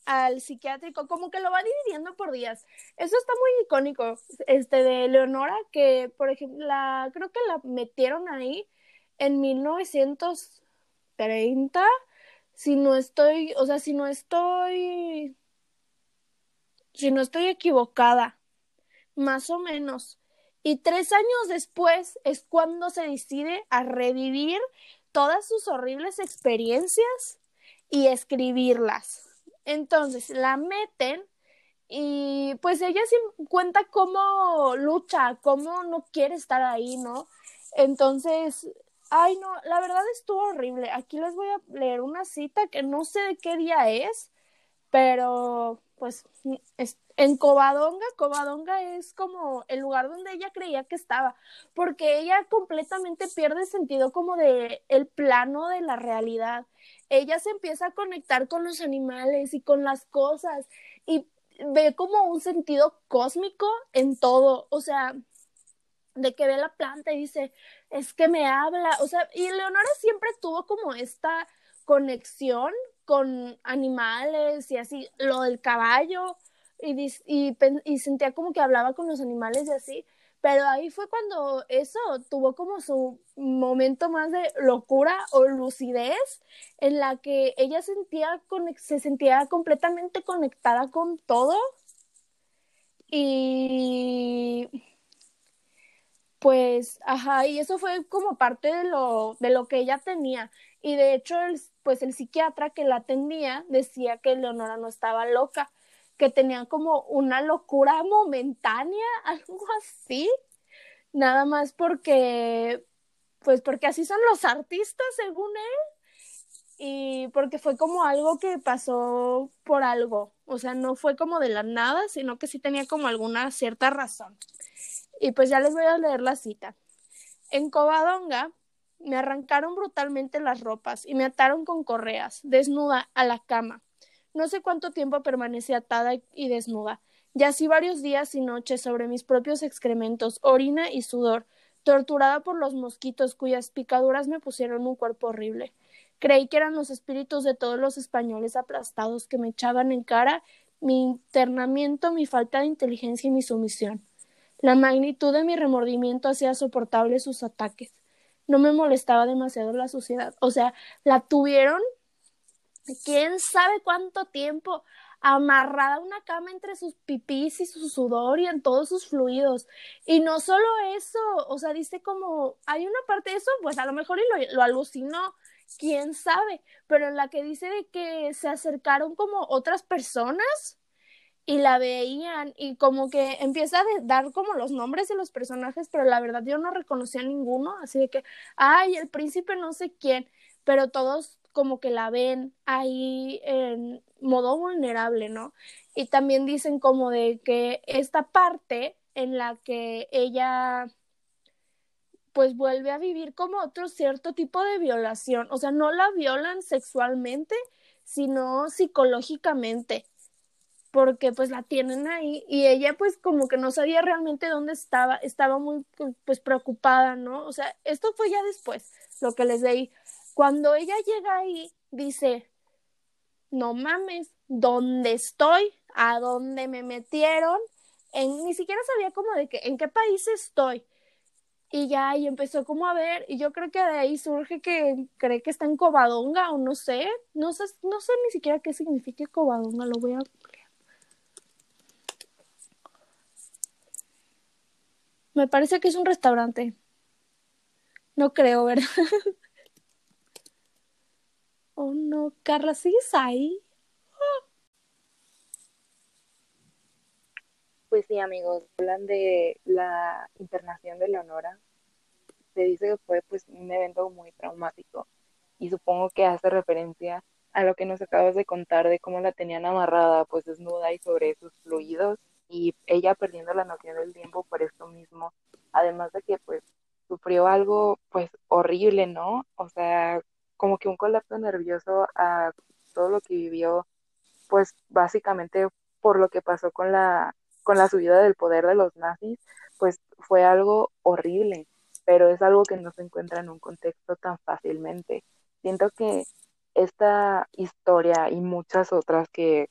al psiquiátrico, como que lo va dividiendo por días. Eso está muy icónico, este de Leonora, que por ejemplo, creo que la metieron ahí en 1930, si no estoy, o sea, si no estoy, si no estoy equivocada, más o menos. Y tres años después es cuando se decide a revivir todas sus horribles experiencias y escribirlas. Entonces la meten y pues ella sí cuenta cómo lucha, cómo no quiere estar ahí, ¿no? Entonces, ay no, la verdad estuvo horrible. Aquí les voy a leer una cita que no sé de qué día es, pero pues es, en Covadonga, Covadonga es como el lugar donde ella creía que estaba, porque ella completamente pierde sentido como de el plano de la realidad. Ella se empieza a conectar con los animales y con las cosas y ve como un sentido cósmico en todo, o sea, de que ve la planta y dice, es que me habla, o sea, y Leonora siempre tuvo como esta conexión con animales y así, lo del caballo, y, y, y, sentía como que hablaba con los animales y así, pero ahí fue cuando eso tuvo como su momento más de locura o lucidez en la que ella sentía se sentía completamente conectada con todo y pues ajá y eso fue como parte de lo de lo que ella tenía y de hecho el, pues el psiquiatra que la atendía decía que Leonora no estaba loca que tenía como una locura momentánea, algo así, nada más porque, pues porque así son los artistas, según él, y porque fue como algo que pasó por algo, o sea, no fue como de la nada, sino que sí tenía como alguna cierta razón. Y pues ya les voy a leer la cita. En Covadonga me arrancaron brutalmente las ropas y me ataron con correas, desnuda, a la cama. No sé cuánto tiempo permanecí atada y desnuda. Yací varios días y noches sobre mis propios excrementos, orina y sudor, torturada por los mosquitos cuyas picaduras me pusieron un cuerpo horrible. Creí que eran los espíritus de todos los españoles aplastados que me echaban en cara mi internamiento, mi falta de inteligencia y mi sumisión. La magnitud de mi remordimiento hacía soportable sus ataques. No me molestaba demasiado la suciedad. O sea, la tuvieron quién sabe cuánto tiempo amarrada a una cama entre sus pipís y su sudor y en todos sus fluidos. Y no solo eso, o sea, dice como, hay una parte de eso, pues a lo mejor y lo, lo alucinó, quién sabe, pero en la que dice de que se acercaron como otras personas y la veían y como que empieza a dar como los nombres de los personajes, pero la verdad yo no reconocía a ninguno, así de que, ay, el príncipe no sé quién, pero todos como que la ven ahí en modo vulnerable, ¿no? Y también dicen como de que esta parte en la que ella pues vuelve a vivir como otro cierto tipo de violación, o sea, no la violan sexualmente, sino psicológicamente, porque pues la tienen ahí y ella pues como que no sabía realmente dónde estaba, estaba muy pues preocupada, ¿no? O sea, esto fue ya después, lo que les leí. Cuando ella llega ahí, dice, no mames, ¿dónde estoy? ¿A dónde me metieron? Ni siquiera sabía como de que, en qué país estoy. Y ya, y empezó como a ver, y yo creo que de ahí surge que cree que está en Covadonga, o no sé, no sé, no sé ni siquiera qué significa Covadonga, lo voy a Me parece que es un restaurante. No creo, ¿verdad? oh no, Carla, ¿sigues ahí? Pues sí, amigos, hablan de la internación de Leonora. Se dice que fue pues un evento muy traumático y supongo que hace referencia a lo que nos acabas de contar de cómo la tenían amarrada, pues desnuda y sobre sus fluidos y ella perdiendo la noción del tiempo por esto mismo, además de que pues sufrió algo pues horrible, ¿no? O sea, como que un colapso nervioso a todo lo que vivió, pues básicamente por lo que pasó con la con la subida del poder de los nazis, pues fue algo horrible, pero es algo que no se encuentra en un contexto tan fácilmente. Siento que esta historia y muchas otras que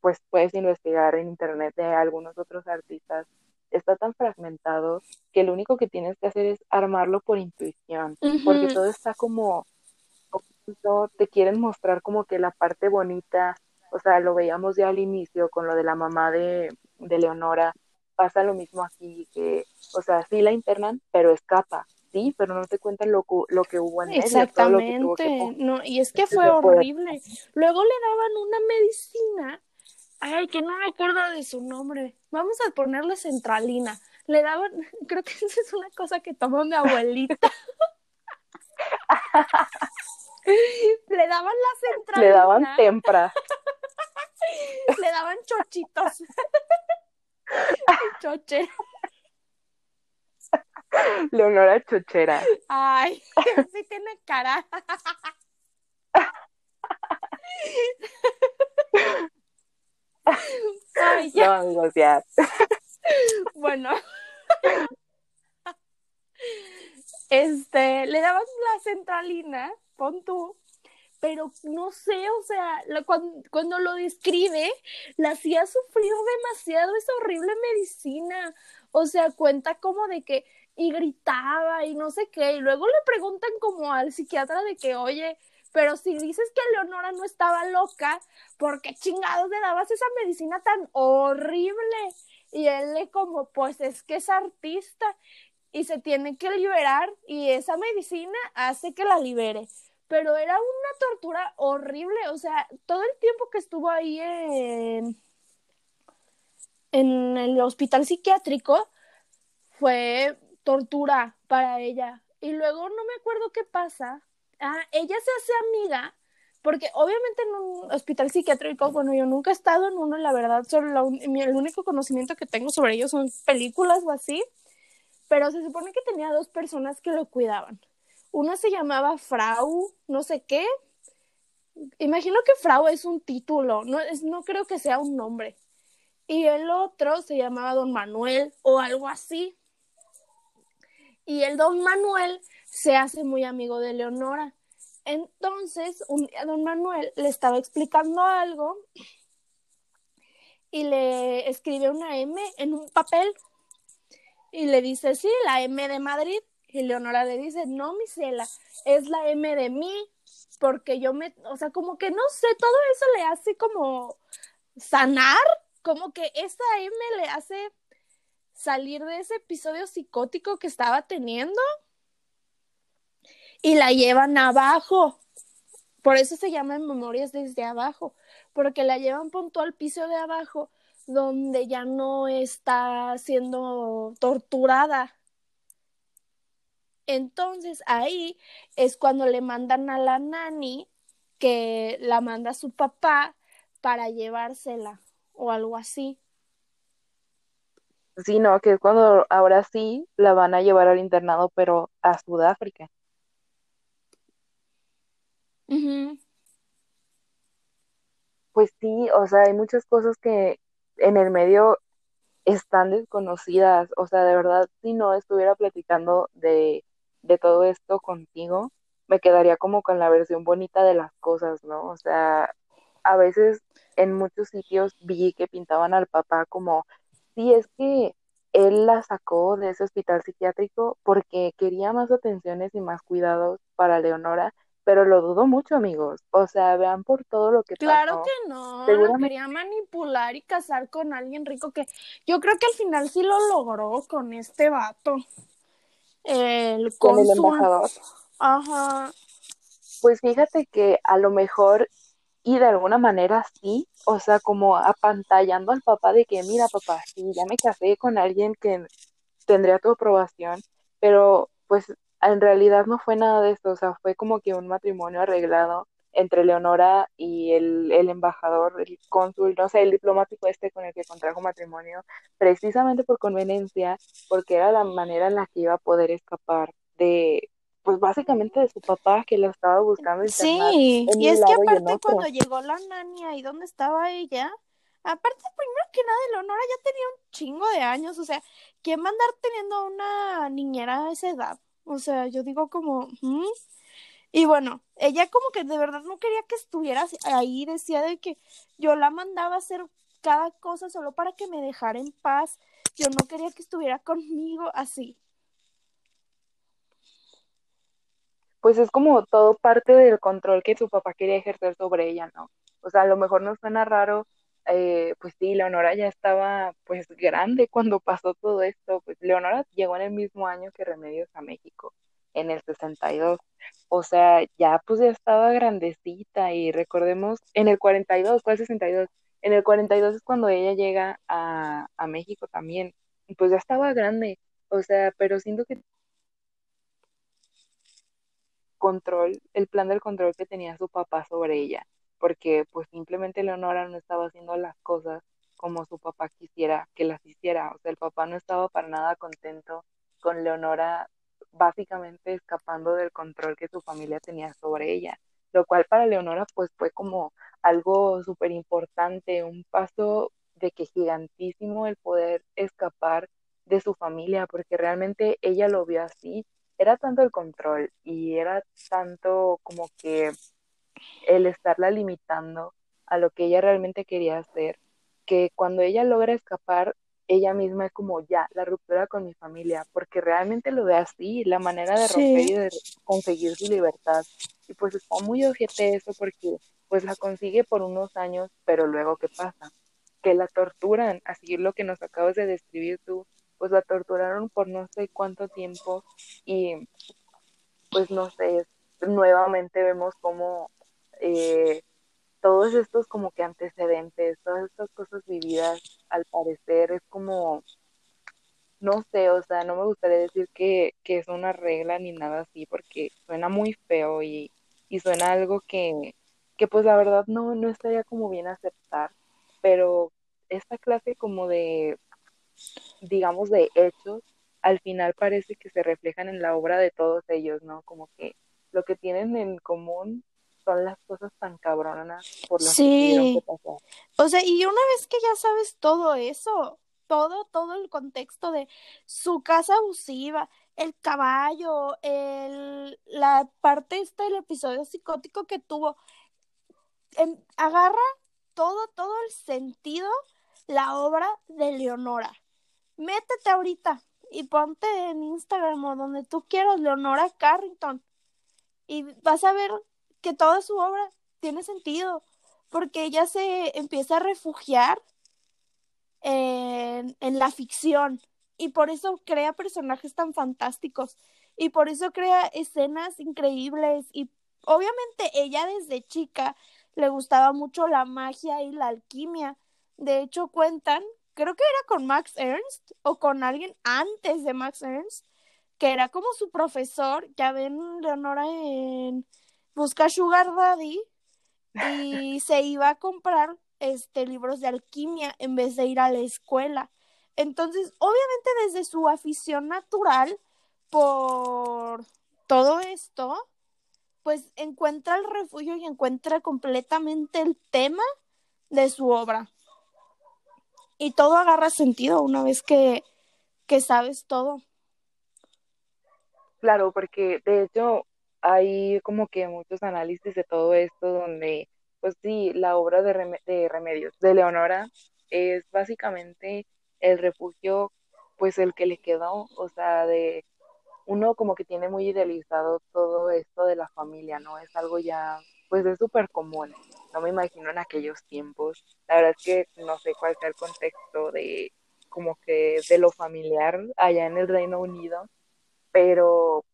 pues puedes investigar en internet de algunos otros artistas, está tan fragmentado que lo único que tienes que hacer es armarlo por intuición, porque todo está como, te quieren mostrar como que la parte bonita, o sea, lo veíamos ya al inicio con lo de la mamá de, de Leonora, pasa lo mismo aquí, que, o sea, sí la internan, pero escapa, sí, pero no te cuentan lo, lo que hubo en Exactamente, todo que no, y es que fue horrible. Luego le daban una medicina Ay, que no me acuerdo de su nombre. Vamos a ponerle centralina. Le daban, creo que esa es una cosa que tomó mi abuelita. Le daban la centralina. Le daban tempra. Le daban chochitos. Choche. Leonora Chochera. Ay, sí tiene cara. Ay, ya. No, ya. Bueno. Este, le daban la centralina, pon tú, pero no sé, o sea, cuando, cuando, lo describe, la hacía sufrir demasiado esa horrible medicina. O sea, cuenta como de que, y gritaba y no sé qué, y luego le preguntan como al psiquiatra de que, oye, pero si dices que Leonora no estaba loca, ¿por qué chingados le dabas esa medicina tan horrible? Y él le como, pues es que es artista y se tiene que liberar y esa medicina hace que la libere. Pero era una tortura horrible, o sea, todo el tiempo que estuvo ahí en, en el hospital psiquiátrico fue tortura para ella. Y luego no me acuerdo qué pasa, ah, ella se hace amiga, porque obviamente en un hospital psiquiátrico, bueno, yo nunca he estado en uno, la verdad, el único conocimiento que tengo sobre ellos son películas o así, pero se supone que tenía dos personas que lo cuidaban. Una se llamaba Frau, no sé qué. Imagino que Frau es un título, no, es, no creo que sea un nombre. Y el otro se llamaba Don Manuel o algo así. Y el Don Manuel se hace muy amigo de Leonora. Entonces, un día don Manuel le estaba explicando algo y le escribe una M en un papel y le dice, sí, la M de Madrid. Y Leonora le dice, no, mi Cela, es la M de mí, porque yo me, o sea, como que no sé, todo eso le hace como sanar, como que esa M le hace salir de ese episodio psicótico que estaba teniendo y la llevan abajo. Por eso se llaman memorias desde abajo, porque la llevan punto al piso de abajo, donde ya no está siendo torturada. Entonces ahí es cuando le mandan a la nani que la manda a su papá para llevársela o algo así. Sí, no, que es cuando ahora sí la van a llevar al internado, pero a Sudáfrica. Pues sí, o sea, hay muchas cosas que en el medio están desconocidas. O sea, de verdad, si no estuviera platicando de, de todo esto contigo, me quedaría como con la versión bonita de las cosas, ¿no? O sea, a veces en muchos sitios vi que pintaban al papá como, sí, es que él la sacó de ese hospital psiquiátrico porque quería más atenciones y más cuidados para Leonora, pero lo dudo mucho, amigos. O sea, vean por todo lo que Claro pasó. que no, Seguramente- quería manipular y casar con alguien rico que yo creo que al final sí lo logró con este vato. El Con el embajador. Ajá. Pues fíjate que a lo mejor y de alguna manera sí, o sea, como apantallando al papá de que, mira, papá, sí, ya me casé con alguien que tendría tu aprobación, pero pues en realidad no fue nada de esto, o sea, fue como que un matrimonio arreglado entre Leonora y el, el embajador, el cónsul, no sé, el diplomático este con el que contrajo matrimonio, precisamente por conveniencia, porque era la manera en la que iba a poder escapar de, pues básicamente de su papá que la estaba buscando internar Sí, y es que y aparte cuando llegó la nani ahí donde estaba ella, aparte primero que nada Leonora ya tenía un chingo de años, o sea, ¿quién va a andar teniendo una niñera a esa edad? O sea, yo digo como, ¿hmm? Y bueno, ella como que de verdad no quería que estuviera ahí, decía de que yo la mandaba a hacer cada cosa solo para que me dejara en paz, yo no quería que estuviera conmigo así. Pues es como todo parte del control que su papá quería ejercer sobre ella, ¿no? O sea, a lo mejor no suena raro, eh, pues sí, Leonora ya estaba pues grande cuando pasó todo esto, pues Leonora llegó en el mismo año que Remedios a México, en el 62, o sea, ya pues ya estaba grandecita y recordemos, en el 42, ¿cuál 62? En el 42 es cuando ella llega a, a México también, pues ya estaba grande, o sea, pero siento que control, el plan del control que tenía su papá sobre ella, porque pues simplemente Leonora no estaba haciendo las cosas como su papá quisiera que las hiciera, o sea, el papá no estaba para nada contento con Leonora básicamente escapando del control que su familia tenía sobre ella, lo cual para Leonora pues fue como algo súper importante, un paso de que gigantísimo el poder escapar de su familia, porque realmente ella lo vio así. Era tanto el control y era tanto como que el estarla limitando a lo que ella realmente quería hacer, que cuando ella logra escapar, ella misma es como ya, la ruptura con mi familia, porque realmente lo ve así, la manera de romper Sí. y de conseguir su libertad. Y pues está muy ojete eso porque pues la consigue por unos años, pero luego ¿qué pasa? Que la torturan, así lo que nos acabas de describir tú, pues la torturaron por no sé cuánto tiempo y pues no sé, nuevamente vemos como eh, todos estos como que antecedentes, todas estas cosas vividas, al parecer es como, no sé, o sea, no me gustaría decir que, que es una regla ni nada así, porque suena muy feo y, y suena algo que, que pues la verdad no, no estaría como bien aceptar, pero esta clase como de, digamos, de hechos, al final parece que se reflejan en la obra de todos ellos, ¿no? Como que lo que tienen en común son las cosas tan cabronas por las que Sí. que pasar. O sea, y una vez que ya sabes todo eso, todo, todo el contexto de su casa abusiva, el caballo, el, la parte esta del episodio psicótico que tuvo, en- agarra todo, todo el sentido la obra de Leonora. Métete ahorita y ponte en Instagram o donde tú quieras, Leonora Carrington, y vas a ver que toda su obra tiene sentido, porque ella se empieza a refugiar en, en la ficción y por eso crea personajes tan fantásticos y por eso crea escenas increíbles y obviamente ella desde chica le gustaba mucho la magia y la alquimia. De hecho cuentan, creo que era con Max Ernst o con alguien antes de Max Ernst, que era como su profesor, ya ven Leonora en Busca Sugar Daddy y se iba a comprar este libros de alquimia en vez de ir a la escuela. Entonces, obviamente desde su afición natural por todo esto, pues encuentra el refugio y encuentra completamente el tema de su obra. Y todo agarra sentido una vez que, que sabes todo. Claro, porque de hecho hay como que muchos análisis de todo esto donde, pues sí, la obra de, de Remedios de Leonora es básicamente el refugio pues el que le quedó, o sea, de uno como que tiene muy idealizado todo esto de la familia, ¿no? Es algo ya, pues es súper común. No me imagino en aquellos tiempos. La verdad es que no sé cuál sea el contexto de como que de lo familiar allá en el Reino Unido, pero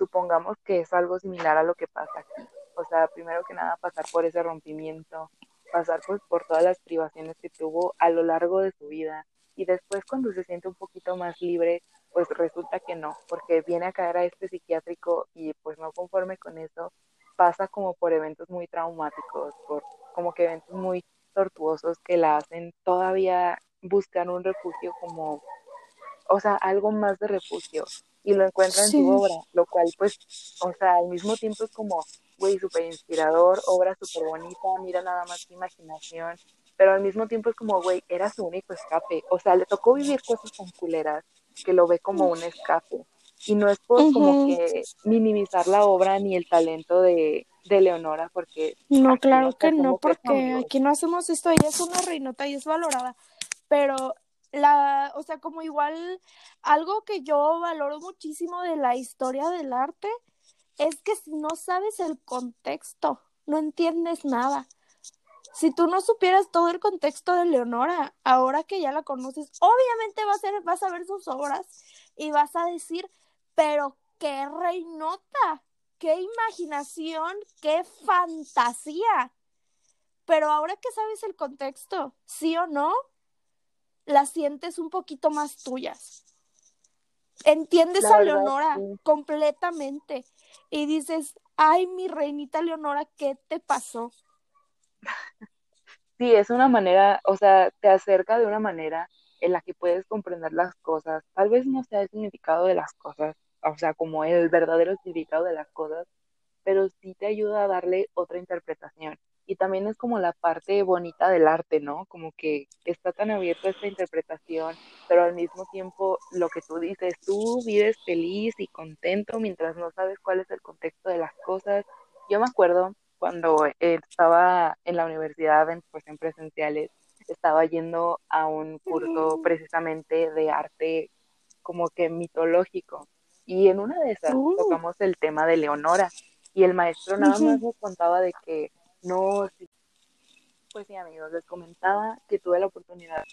supongamos que es algo similar a lo que pasa aquí. O sea, primero que nada pasar por ese rompimiento, pasar pues por todas las privaciones que tuvo a lo largo de su vida y después cuando se siente un poquito más libre, pues resulta que no, porque viene a caer a este psiquiátrico y pues no conforme con eso, pasa como por eventos muy traumáticos, por como que eventos muy tortuosos que la hacen todavía buscar un refugio como, o sea, algo más de refugio y lo encuentra en su obra, lo cual pues, o sea, al mismo tiempo es como, güey, súper inspirador, obra súper bonita, mira nada más tu imaginación, pero al mismo tiempo es como, güey, era su único escape, o sea, le tocó vivir cosas tan culeras que lo ve como un escape. Y no es por como que minimizar la obra ni el talento de, de Leonora, porque... No, claro que no, porque aquí no hacemos esto, ella es una reinota y es valorada, pero la, o sea, como igual algo que yo valoro muchísimo de la historia del arte es que si no sabes el contexto, no entiendes nada. Si tú no supieras todo el contexto de Leonora, ahora que ya la conoces, obviamente vas a, ser, vas a ver sus obras y vas a decir, pero qué reinota, qué imaginación, qué fantasía. Pero ahora que sabes el contexto, sí o no, las sientes un poquito más tuyas. Entiendes a Leonora completamente y dices, ay, mi reinita Leonora, ¿qué te pasó? Sí, es una manera, o sea, te acerca de una manera en la que puedes comprender las cosas. Tal vez no sea el significado de las cosas, o sea, como el verdadero significado de las cosas, pero sí te ayuda a darle otra interpretación y también es como la parte bonita del arte, ¿no? Como que está tan abierta esta interpretación, pero al mismo tiempo lo que tú dices, tú vives feliz y contento mientras no sabes cuál es el contexto de las cosas. Yo me acuerdo cuando estaba en la universidad, en, pues en presenciales, estaba yendo a un curso precisamente de arte como que mitológico. Y en una de esas uh. tocamos el tema de Leonora. Y el maestro nada más nos contaba de que no, pues sí, amigos, les comentaba que tuve la oportunidad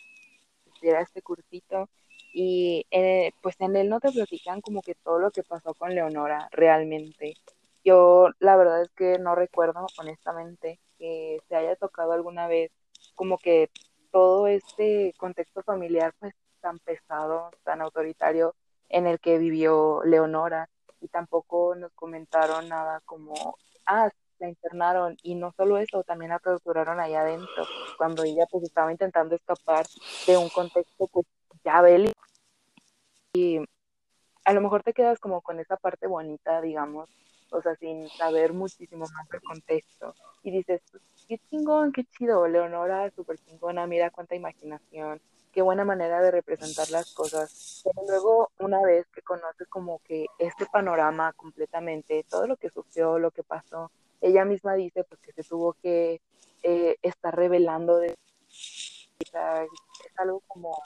de a este cursito y eh, pues en él no te platican como que todo lo que pasó con Leonora realmente. Yo la verdad es que no recuerdo honestamente que se haya tocado alguna vez como que todo este contexto familiar pues tan pesado, tan autoritario en el que vivió Leonora y tampoco nos comentaron nada como, ah, la internaron y no solo eso, también la torturaron allá adentro, cuando ella pues estaba intentando escapar de un contexto pues ya bélico y a lo mejor te quedas como con esa parte bonita, digamos, o sea, sin saber muchísimo más del contexto y dices, pues, qué chingón, qué chido, Leonora, súper chingona, mira cuánta imaginación, qué buena manera de representar las cosas. Pero luego, una vez que conoces como que este panorama completamente, todo lo que sufrió, lo que pasó, ella misma dice pues que se tuvo que eh, estar revelando de es algo como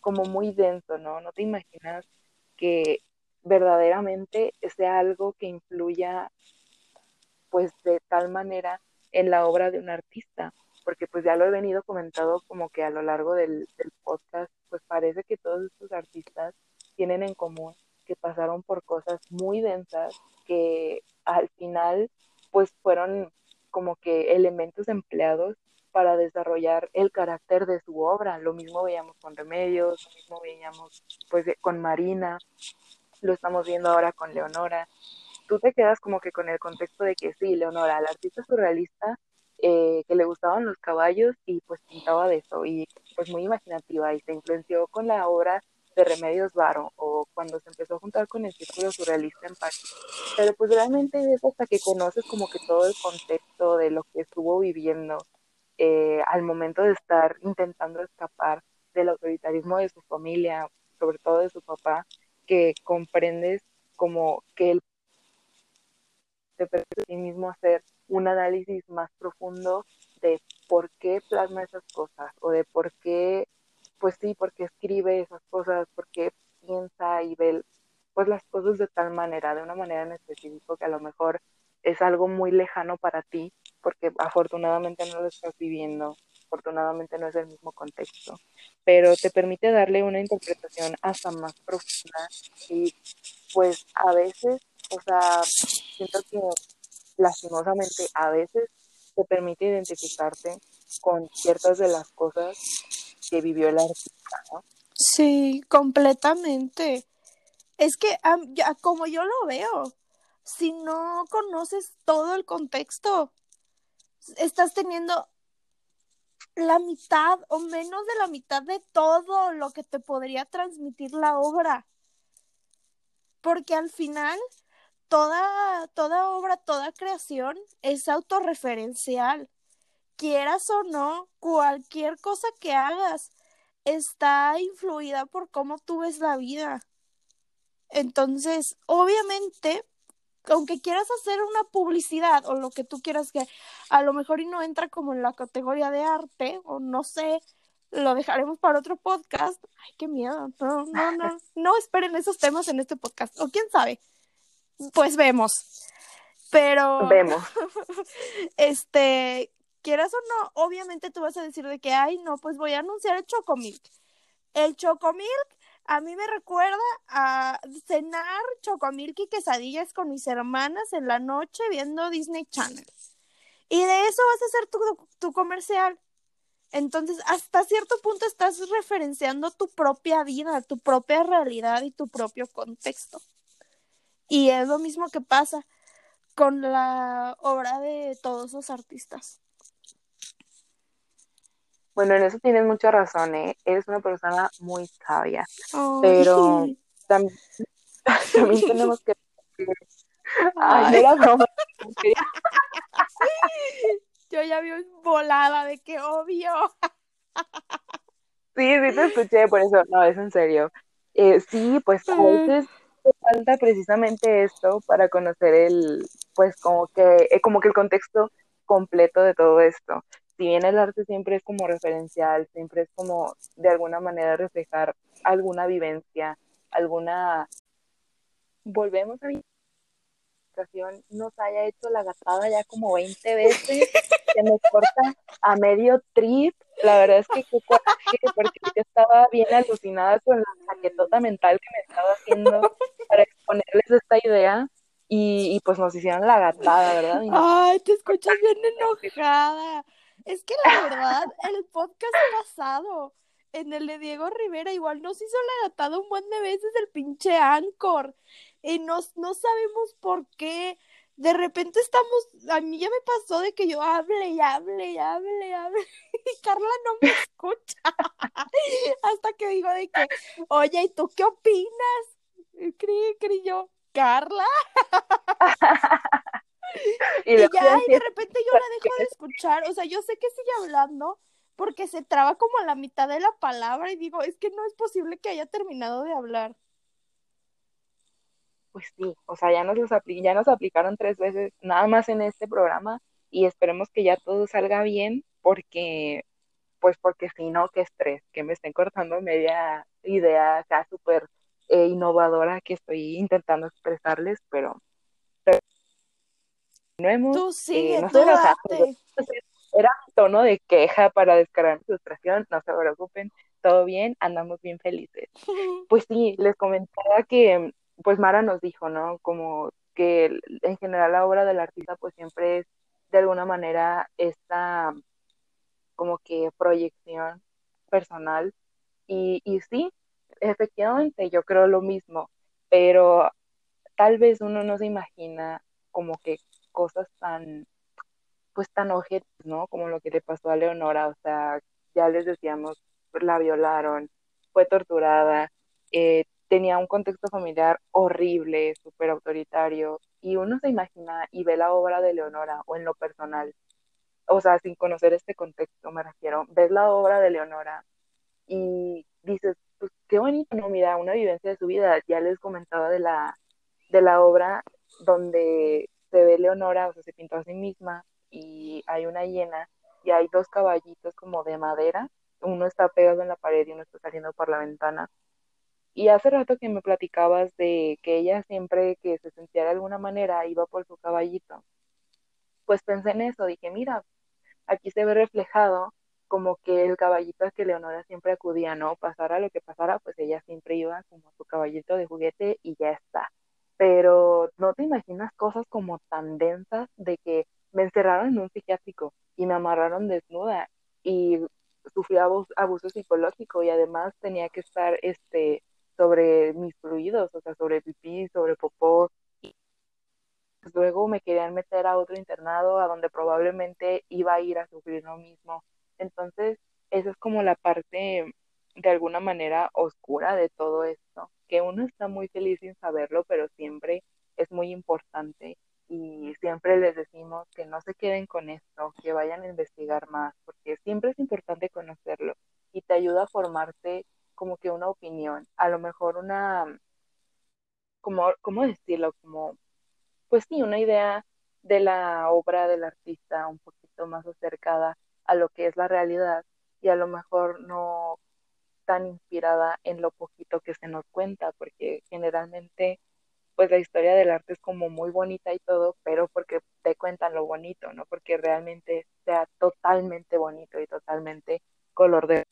como muy denso no no te imaginas que verdaderamente sea algo que influya pues de tal manera en la obra de un artista porque pues ya lo he venido comentado como que a lo largo del, del podcast pues parece que todos estos artistas tienen en común que pasaron por cosas muy densas que al final pues fueron como que elementos empleados para desarrollar el carácter de su obra. Lo mismo veíamos con Remedios, lo mismo veíamos pues con Marina, lo estamos viendo ahora con Leonora. Tú te quedas como que con el contexto de que sí, Leonora, la artista surrealista eh, que le gustaban los caballos y pues pintaba de eso y pues muy imaginativa y se influenció con la obra de Remedios Varo o cuando se empezó a juntar con el círculo surrealista en París. Pero pues realmente es hasta que conoces como que todo el contexto de lo que estuvo viviendo eh, al momento de estar intentando escapar del autoritarismo de su familia, sobre todo de su papá, que comprendes como que él te permite a sí mismo hacer un análisis más profundo de por qué plasma esas cosas o de por qué pues sí, porque escribe esas cosas, porque piensa y ve pues las cosas de tal manera, de una manera en específico que a lo mejor es algo muy lejano para ti, porque afortunadamente no lo estás viviendo, afortunadamente no es el mismo contexto, pero te permite darle una interpretación hasta más profunda y pues a veces, o sea, siento que lastimosamente a veces te permite identificarte con ciertas de las cosas que vivió el artista. Sí, completamente. Es que ya, como yo lo veo, si no conoces todo el contexto, estás teniendo la mitad o menos de la mitad de todo lo que te podría transmitir la obra. Porque al final, toda, toda obra, toda creación es autorreferencial. Quieras o no, cualquier cosa que hagas está influida por cómo tú ves la vida. Entonces, obviamente, aunque quieras hacer una publicidad o lo que tú quieras que a lo mejor y no entra como en la categoría de arte o no sé, lo dejaremos para otro podcast. Ay, qué miedo. No, no, no, no esperen esos temas en este podcast. O quién sabe. Pues vemos. Pero vemos. este, quieras o no, obviamente tú vas a decir de que, ay, no, pues voy a anunciar el Chocomilk. El Chocomilk a mí me recuerda a cenar chocomilk y quesadillas con mis hermanas en la noche viendo Disney Channel. Y de eso vas a hacer tu, tu comercial. Entonces, hasta cierto punto estás referenciando tu propia vida, tu propia realidad y tu propio contexto. Y es lo mismo que pasa con la obra de todos los artistas. Bueno, en eso tienes mucha razón, ¿eh? Eres una persona muy sabia. Pero también, también tenemos que... Ay, no era broma. Yo ya vi volada de que obvio. Sí, sí te escuché, por eso, no, es en serio. Eh, sí, pues a veces falta precisamente esto para conocer el, pues como que, eh, como que el contexto completo de todo esto si bien el arte siempre es como referencial, siempre es como de alguna manera reflejar alguna vivencia, alguna... Volvemos a mi nos haya hecho la gatada ya como 20 veces, que me corta a medio trip. La verdad es que porque yo estaba bien alucinada con la chaquetota mental que me estaba haciendo para exponerles esta idea. Y, y pues nos hicieron la gatada, ¿verdad? Ay, te escuchas bien enojada. Es que la verdad, el podcast pasado, en el de Diego Rivera, igual nos hizo la gatada un buen de veces el pinche Anchor. Y nos, no sabemos por qué. De repente estamos, a mí ya me pasó de que yo hable y hable y hable y hable y Carla no me escucha. Hasta que digo de que, oye, ¿y tú qué opinas? Creí, creí yo, Carla. y, ya, y de repente yo la dejo de escuchar, o sea, yo sé que sigue hablando porque se traba como a la mitad de la palabra y digo, es que no es posible que haya terminado de hablar. Pues sí, o sea, ya nos, los ya nos aplicaron tres veces, nada más en este programa, y esperemos que ya todo salga bien, porque, pues porque si no, qué estrés, que me estén cortando media idea acá súper eh, innovadora que estoy intentando expresarles, pero Tú sigue, eh, tú Era un tono de queja para descargar mi frustración, no se preocupen, todo bien, andamos bien felices. Pues sí, les comentaba que, pues Mara nos dijo, ¿no? Como que en general la obra del artista pues siempre es de alguna manera esta como que proyección personal y, y sí, efectivamente yo creo lo mismo, pero tal vez uno no se imagina como que cosas tan, pues tan ojetes, ¿no? Como lo que le pasó a Leonora, o sea, ya les decíamos, la violaron, fue torturada, eh, tenía un contexto familiar horrible, súper autoritario, y uno se imagina y ve la obra de Leonora, o en lo personal, o sea, sin conocer este contexto, me refiero, ves la obra de Leonora y dices, pues qué bonito, ¿no? Mira, una vivencia de su vida, ya les comentaba de la, de la obra donde se ve Leonora, o sea, se pintó a sí misma y hay una hiena y hay dos caballitos como de madera uno está pegado en la pared y uno está saliendo por la ventana. Y hace rato que me platicabas de que ella siempre que se sentía de alguna manera iba por su caballito. Pues pensé en eso, dije, mira, aquí se ve reflejado como que el caballito al que Leonora siempre acudía, ¿no? Pasara lo que pasara, pues ella siempre iba como su caballito de juguete y ya está. Pero no te imaginas cosas como tan densas de que me encerraron en un psiquiátrico y me amarraron desnuda y sufrí abuso, psicológico y además tenía que estar este sobre mis fluidos, o sea, sobre pipí, sobre popó. Y luego me querían meter a otro internado a donde probablemente iba a ir a sufrir lo mismo. Entonces, esa es como la parte de alguna manera oscura de todo esto, que uno está muy feliz sin saberlo, pero siempre es muy importante y siempre les decimos que no se queden con esto, que vayan a investigar más, porque siempre es importante conocerlo y te ayuda a formarte como que una opinión, a lo mejor una, como, ¿cómo decirlo? Como, pues sí, una idea de la obra del artista un poquito más acercada a lo que es la realidad y a lo mejor no tan inspirada en lo poquito que se nos cuenta, porque generalmente pues la historia del arte es como muy bonita y todo, pero porque te cuentan lo bonito, no porque realmente sea totalmente bonito y totalmente color de...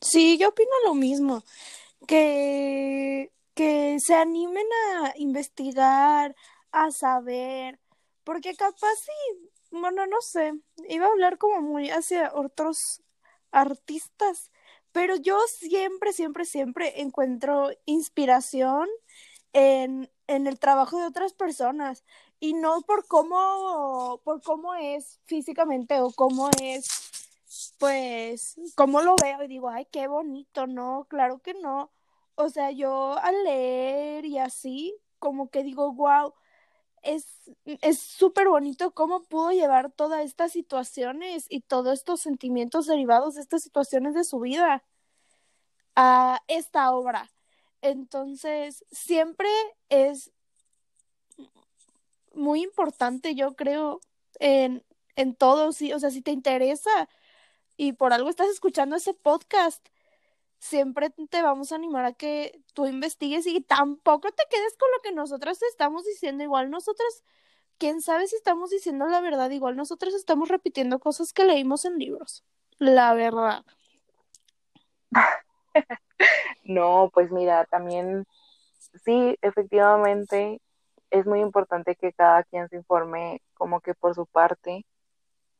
Sí, yo opino lo mismo, que, que se animen a investigar, a saber, porque capaz sí, bueno, no sé, iba a hablar como muy hacia otros artistas, pero yo siempre, siempre, siempre encuentro inspiración en, el trabajo de otras personas y no por cómo, por cómo es físicamente o cómo es, pues, cómo lo veo y digo, ay, qué bonito, no, claro que no. O sea, yo al leer y así, como que digo, wow, es súper bonito cómo pudo llevar todas estas situaciones y todos estos sentimientos derivados de estas situaciones de su vida a esta obra. Entonces, siempre es muy importante, yo creo, en, en todo, sí, o sea, si te interesa y por algo estás escuchando ese podcast, siempre te vamos a animar a que tú investigues y tampoco te quedes con lo que nosotras estamos diciendo. Igual nosotras, quién sabe si estamos diciendo la verdad, igual nosotras estamos repitiendo cosas que leímos en libros. La verdad. no, pues mira, también sí, efectivamente es muy importante que cada quien se informe como que por su parte.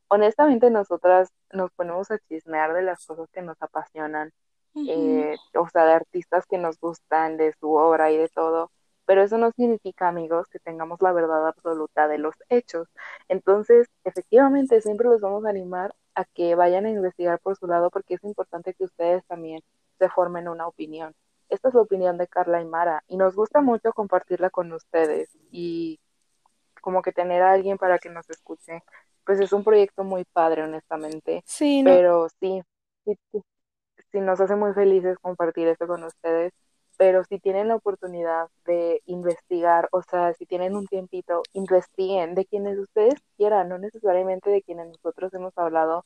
Honestamente, nosotras nos ponemos a chismear de las cosas que nos apasionan eh, o sea, de artistas que nos gustan, de su obra y de todo, pero eso no significa, amigos, que tengamos la verdad absoluta de los hechos. Entonces, efectivamente, siempre los vamos a animar a que vayan a investigar por su lado porque es importante que ustedes también se formen una opinión. Esta es la opinión de Carla y Mara y nos gusta mucho compartirla con ustedes y como que tener a alguien para que nos escuche, pues es un proyecto muy padre, honestamente. Sí, Pero sí, sí, sí nos hace muy felices compartir esto con ustedes, pero si tienen la oportunidad de investigar, o sea, si tienen un tiempito, investiguen de quienes ustedes quieran, no necesariamente de quienes nosotros hemos hablado,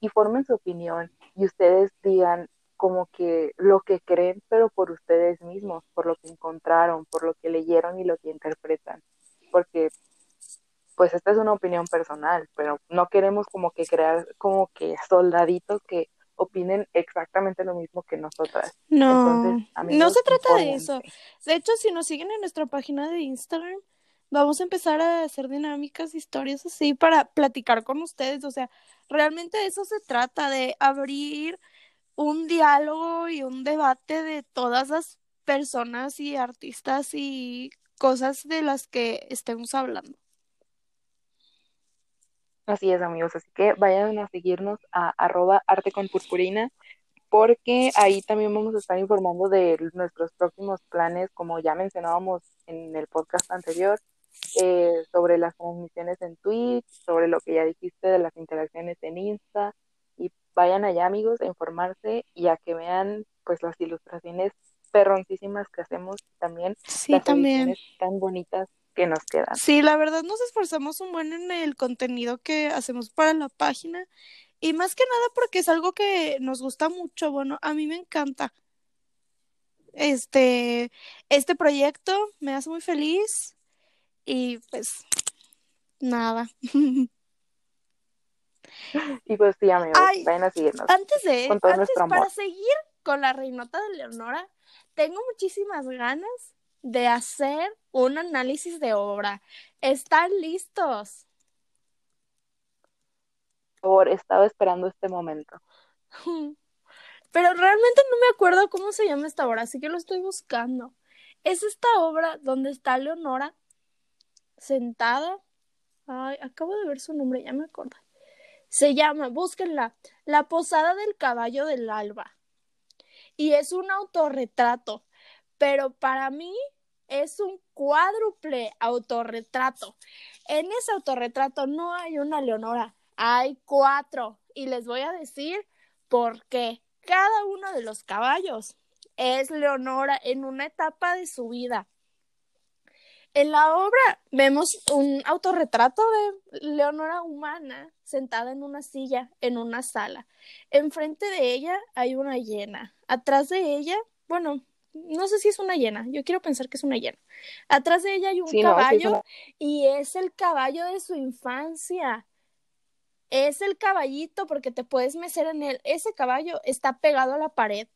y formen su opinión y ustedes digan como que lo que creen, pero por ustedes mismos, por lo que encontraron, por lo que leyeron y lo que interpretan, porque pues esta es una opinión personal, pero no queremos como que crear como que soldaditos que opinen exactamente lo mismo que nosotras. No, no se trata de eso. De hecho, si nos siguen en nuestra página de Instagram, vamos a empezar a hacer dinámicas, historias así para platicar con ustedes. O sea, realmente de eso se trata, de abrir un diálogo y un debate de todas las personas y artistas y cosas de las que estemos hablando. Así es, amigos. Así que vayan a seguirnos a arroba arte con purpurina, porque ahí también vamos a estar informando de nuestros próximos planes, como ya mencionábamos en el podcast anterior, eh, sobre las transmisiones en Twitch, sobre lo que ya dijiste de las interacciones en Insta. Y vayan allá, amigos, a informarse y a que vean pues las ilustraciones perroncísimas que hacemos también sí, las también. tan bonitas que nos quedan. Sí, la verdad nos esforzamos un buen en el contenido que hacemos para la página Y más que nada porque es algo que nos gusta mucho, bueno, a mí me encanta. Este, este proyecto me hace muy feliz y pues nada. Y pues sí, amigos, Ay, vayan a seguirnos. Antes de, Con todo antes, nuestro amor. para seguir con la reinota de Leonora, tengo muchísimas ganas de hacer un análisis de obra. ¿Están listos? Por favor, estaba esperando este momento. Pero realmente no me acuerdo cómo se llama esta obra, así que lo estoy buscando. Es esta obra donde está Leonora sentada. Ay, acabo de ver su nombre, ya me acordé. Se llama, búsquenla, La Posada del Caballo del Alba. Y es un autorretrato, pero para mí es un cuádruple autorretrato. En ese autorretrato no hay una Leonora, hay cuatro. Y les voy a decir por qué. Cada uno de los caballos es Leonora en una etapa de su vida. En la obra vemos un autorretrato de Leonora humana sentada en una silla en una sala. Enfrente de ella hay una hiena. Atrás de ella, bueno, no sé si es una hiena, yo quiero pensar que es una hiena. Atrás de ella hay un Sí, no, sí es caballo y es el caballo de su infancia. Es el caballito porque te puedes mecer en él. Ese caballo está pegado a la pared.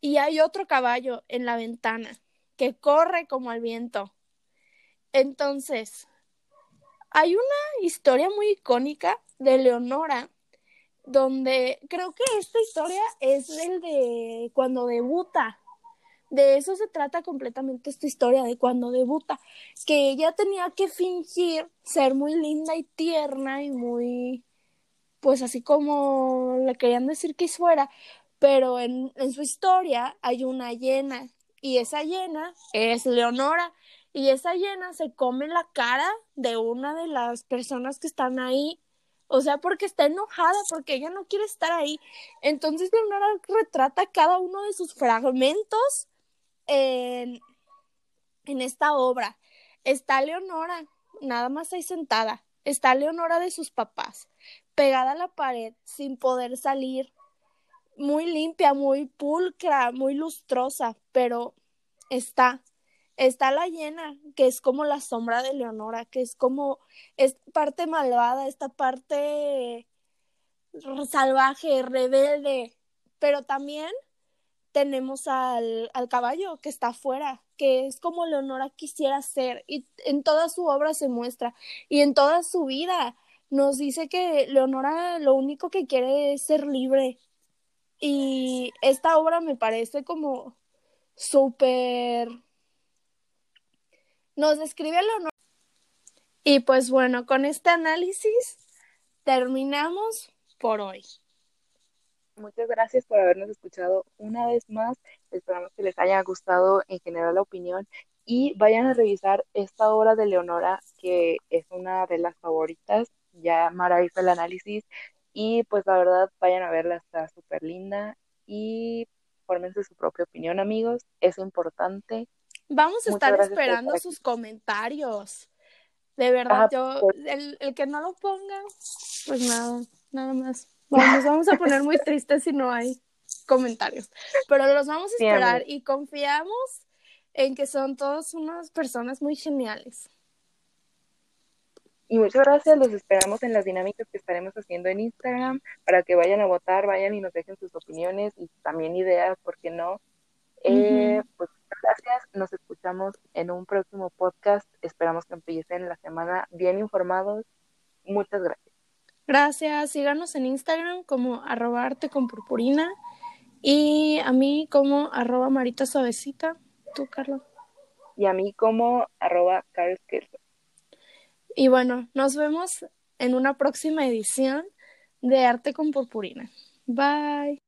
Y hay otro caballo en la ventana que corre como el viento. Entonces, hay una historia muy icónica de Leonora donde creo que esta historia es el de cuando debuta. De eso se trata completamente esta historia, de cuando debuta, que ella tenía que fingir ser muy linda y tierna y muy, pues así como le querían decir que fuera, pero en, en su historia hay una hiena y esa hiena es Leonora y esa hiena se come la cara de una de las personas que están ahí, o sea, porque está enojada, porque ella no quiere estar ahí. Entonces Leonora retrata cada uno de sus fragmentos en, esta obra. Está Leonora, nada más ahí sentada. Está Leonora de sus papás, pegada a la pared, sin poder salir, muy limpia, muy pulcra, muy lustrosa, pero está. Está la llena, que es como la sombra de Leonora, que es como esta parte malvada, esta parte salvaje, rebelde, pero también tenemos al, al, caballo que está afuera, que es como Leonora quisiera ser, y en toda su obra se muestra, y en toda su vida nos dice que Leonora lo único que quiere es ser libre. Y esta obra me parece como súper... Nos describe Leonora. Y pues bueno, con este análisis terminamos por hoy. Muchas gracias por habernos escuchado una vez más. Esperamos que les haya gustado en general la opinión y vayan a revisar esta obra de Leonora, que es una de las favoritas. Ya Mara hizo el análisis y pues la verdad vayan a verla, está súper linda y fórmense su propia opinión, amigos. Es importante. Vamos a estar esperando sus comentarios. De verdad, ah, yo, el, el que no lo ponga, pues nada, nada más. Bueno, nos vamos a poner muy tristes si no hay comentarios. Pero los vamos a esperar y confiamos en que son todos unas personas muy geniales. Y muchas gracias, los esperamos en las dinámicas que estaremos haciendo en Instagram para que vayan a votar, vayan y nos dejen sus opiniones y también ideas, ¿por qué no? Uh -huh. eh, pues gracias, nos escuchamos en un próximo podcast. Esperamos que empiecen la semana bien informados. Muchas gracias. Gracias, síganos en Instagram como arroba arte con purpurina y a mí como arroba marita suavecita. ¿Tú, Carlos? Y a mí como arroba Carlos Y bueno, nos vemos en una próxima edición de Arte con Purpurina. Bye.